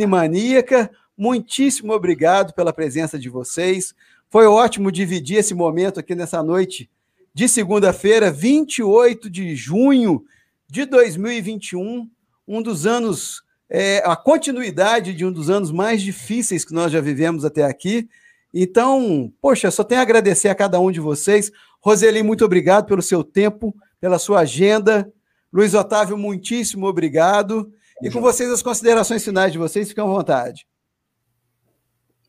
Maníaca. Muitíssimo obrigado pela presença de vocês. Foi ótimo dividir esse momento aqui nessa noite de segunda-feira, 28 de junho de 2021, um dos anos é, a continuidade de um dos anos mais difíceis que nós já vivemos até aqui. Então, poxa, só tenho a agradecer a cada um de vocês. Roseli, muito obrigado pelo seu tempo, pela sua agenda. Luiz Otávio, muitíssimo obrigado. E com vocês as considerações finais de vocês, fiquem à vontade.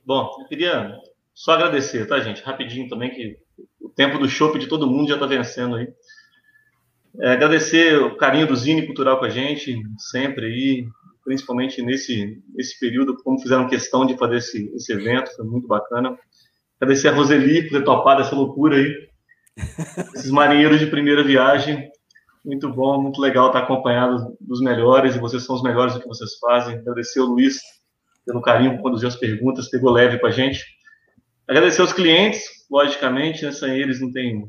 Bom, eu queria só agradecer, tá, gente? Rapidinho também, que o tempo do shopping de todo mundo já está vencendo aí. É, agradecer o carinho do Zine Cultural com a gente, sempre aí, principalmente nesse, nesse período, como fizeram questão de fazer esse, esse evento, foi muito bacana. Agradecer a Roseli por ter topado essa loucura aí. [laughs] Esses marinheiros de primeira viagem, muito bom, muito legal estar acompanhado dos melhores, e vocês são os melhores do que vocês fazem. Agradecer ao Luiz pelo carinho por conduzir as perguntas, pegou leve com a gente. Agradecer aos clientes, logicamente, né, sem eles não tem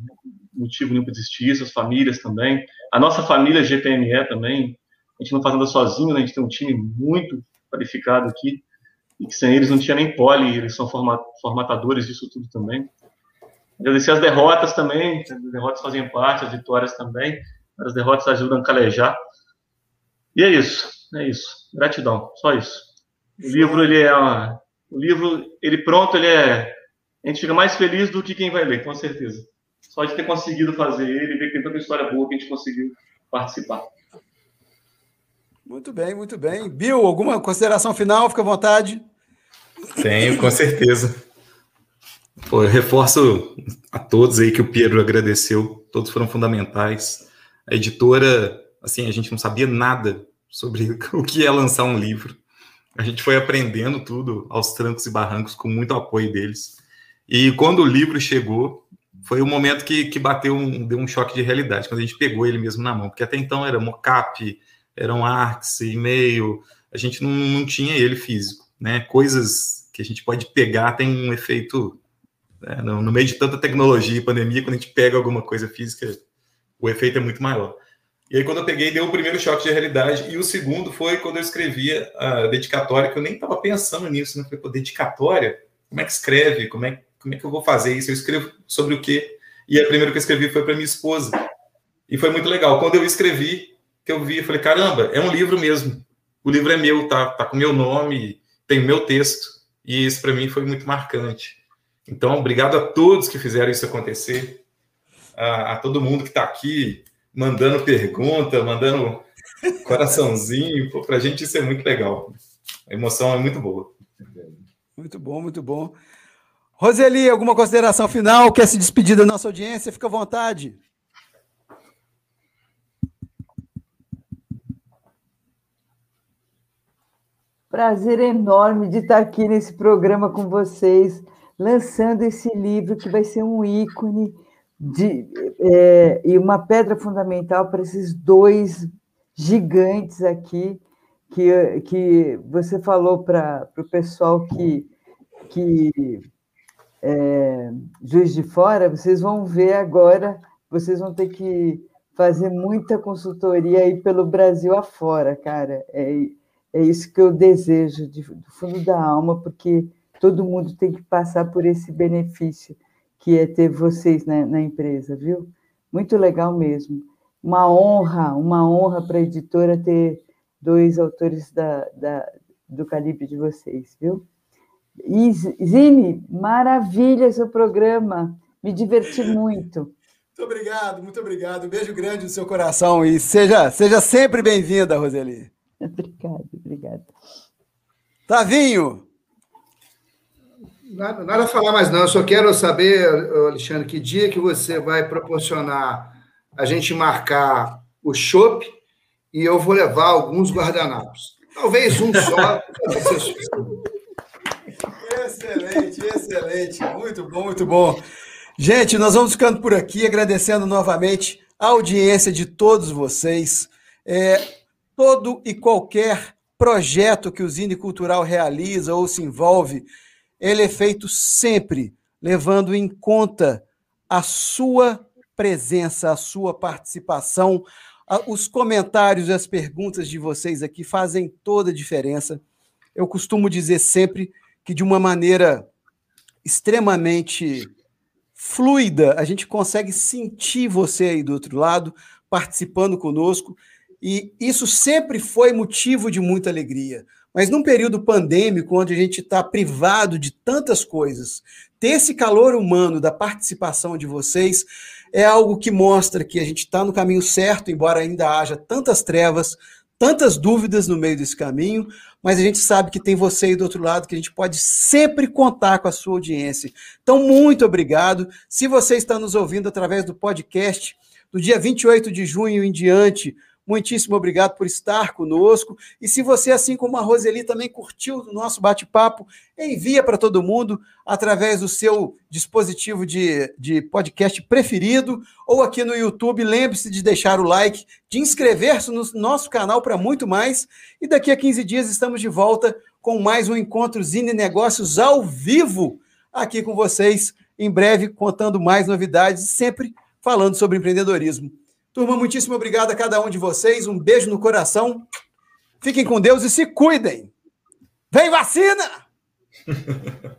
motivo nenhum para existir, as famílias também. A nossa família GPME também, a gente não faz nada sozinho, né? a gente tem um time muito qualificado aqui, e que sem eles não tinha nem pole, eles são formatadores disso tudo também. Agradecer as derrotas também, as derrotas fazem parte, as vitórias também, as derrotas ajudam a calejar. E é isso, é isso. Gratidão, só isso. O livro, ele é uma, o livro, ele pronto, ele é, a gente fica mais feliz do que quem vai ler, com certeza. Só de ter conseguido fazer ele, ver que tem tanta história boa que a gente conseguiu participar. Muito bem, muito bem. Bill, alguma consideração final? Fica à vontade. Tenho, com certeza. Pô, eu reforço a todos aí que o Pedro agradeceu, todos foram fundamentais. A editora, assim, a gente não sabia nada sobre [laughs] o que é lançar um livro. A gente foi aprendendo tudo aos trancos e barrancos com muito apoio deles. E quando o livro chegou, foi o momento que, que bateu um, deu um choque de realidade, quando a gente pegou ele mesmo na mão, porque até então era mocap, eram arcs, e-mail, a gente não, não tinha ele físico, né? Coisas que a gente pode pegar tem um efeito né? no, no, meio de tanta tecnologia e pandemia, quando a gente pega alguma coisa física, o efeito é muito maior. E aí, quando eu peguei, deu o primeiro choque de realidade. E o segundo foi quando eu escrevia a dedicatória, que eu nem estava pensando nisso, né? Falei, pô, dedicatória? Como é que escreve? Como é, como é que eu vou fazer isso? Eu escrevo sobre o quê? E a primeira que eu escrevi foi para minha esposa. E foi muito legal. Quando eu escrevi, que eu vi, eu falei, caramba, é um livro mesmo. O livro é meu, tá, tá com meu nome, tem o meu texto. E isso para mim foi muito marcante. Então, obrigado a todos que fizeram isso acontecer, a, a todo mundo que está aqui mandando pergunta, mandando [laughs] coraçãozinho. Para a gente isso é muito legal. A emoção é muito boa. Muito bom, muito bom. Roseli, alguma consideração final? Quer se despedir da nossa audiência? Fica à vontade. Prazer enorme de estar aqui nesse programa com vocês, lançando esse livro que vai ser um ícone de, é, e uma pedra fundamental para esses dois gigantes aqui que, que você falou para o pessoal que, que é, Juiz de Fora, vocês vão ver agora, vocês vão ter que fazer muita consultoria aí pelo Brasil afora, cara. É, é isso que eu desejo de, do fundo da alma, porque todo mundo tem que passar por esse benefício que é ter vocês na, na empresa, viu? Muito legal mesmo. Uma honra, uma honra para a editora ter dois autores da, da, do calibre de vocês, viu? E, Zine, maravilha seu programa, me diverti muito. Muito obrigado, muito obrigado. Um beijo grande no seu coração e seja, seja sempre bem-vinda, Roseli. [laughs] Obrigado, obrigado. Tavinho! Nada, nada a falar mais não, eu só quero saber, Alexandre, que dia que você vai proporcionar a gente marcar o chopp e eu vou levar alguns guardanapos. Talvez um só. [laughs] excelente, excelente. Muito bom, muito bom. Gente, nós vamos ficando por aqui, agradecendo novamente a audiência de todos vocês. É, todo e qualquer projeto que o Zine Cultural realiza ou se envolve, ele é feito sempre levando em conta a sua presença, a sua participação. Os comentários e as perguntas de vocês aqui fazem toda a diferença. Eu costumo dizer sempre que, de uma maneira extremamente fluida, a gente consegue sentir você aí do outro lado, participando conosco, e isso sempre foi motivo de muita alegria. Mas num período pandêmico, onde a gente está privado de tantas coisas, ter esse calor humano da participação de vocês é algo que mostra que a gente está no caminho certo, embora ainda haja tantas trevas, tantas dúvidas no meio desse caminho, mas a gente sabe que tem você aí do outro lado, que a gente pode sempre contar com a sua audiência. Então, muito obrigado. Se você está nos ouvindo através do podcast, do dia 28 de junho em diante, Muitíssimo obrigado por estar conosco. E se você, assim como a Roseli, também curtiu o nosso bate-papo, envia para todo mundo através do seu dispositivo de, de podcast preferido ou aqui no YouTube. Lembre-se de deixar o like, de inscrever-se no nosso canal para muito mais. E daqui a 15 dias estamos de volta com mais um encontro Zine Negócios ao vivo aqui com vocês. Em breve, contando mais novidades, sempre falando sobre empreendedorismo. Turma, muitíssimo obrigado a cada um de vocês. Um beijo no coração. Fiquem com Deus e se cuidem. Vem vacina! [laughs]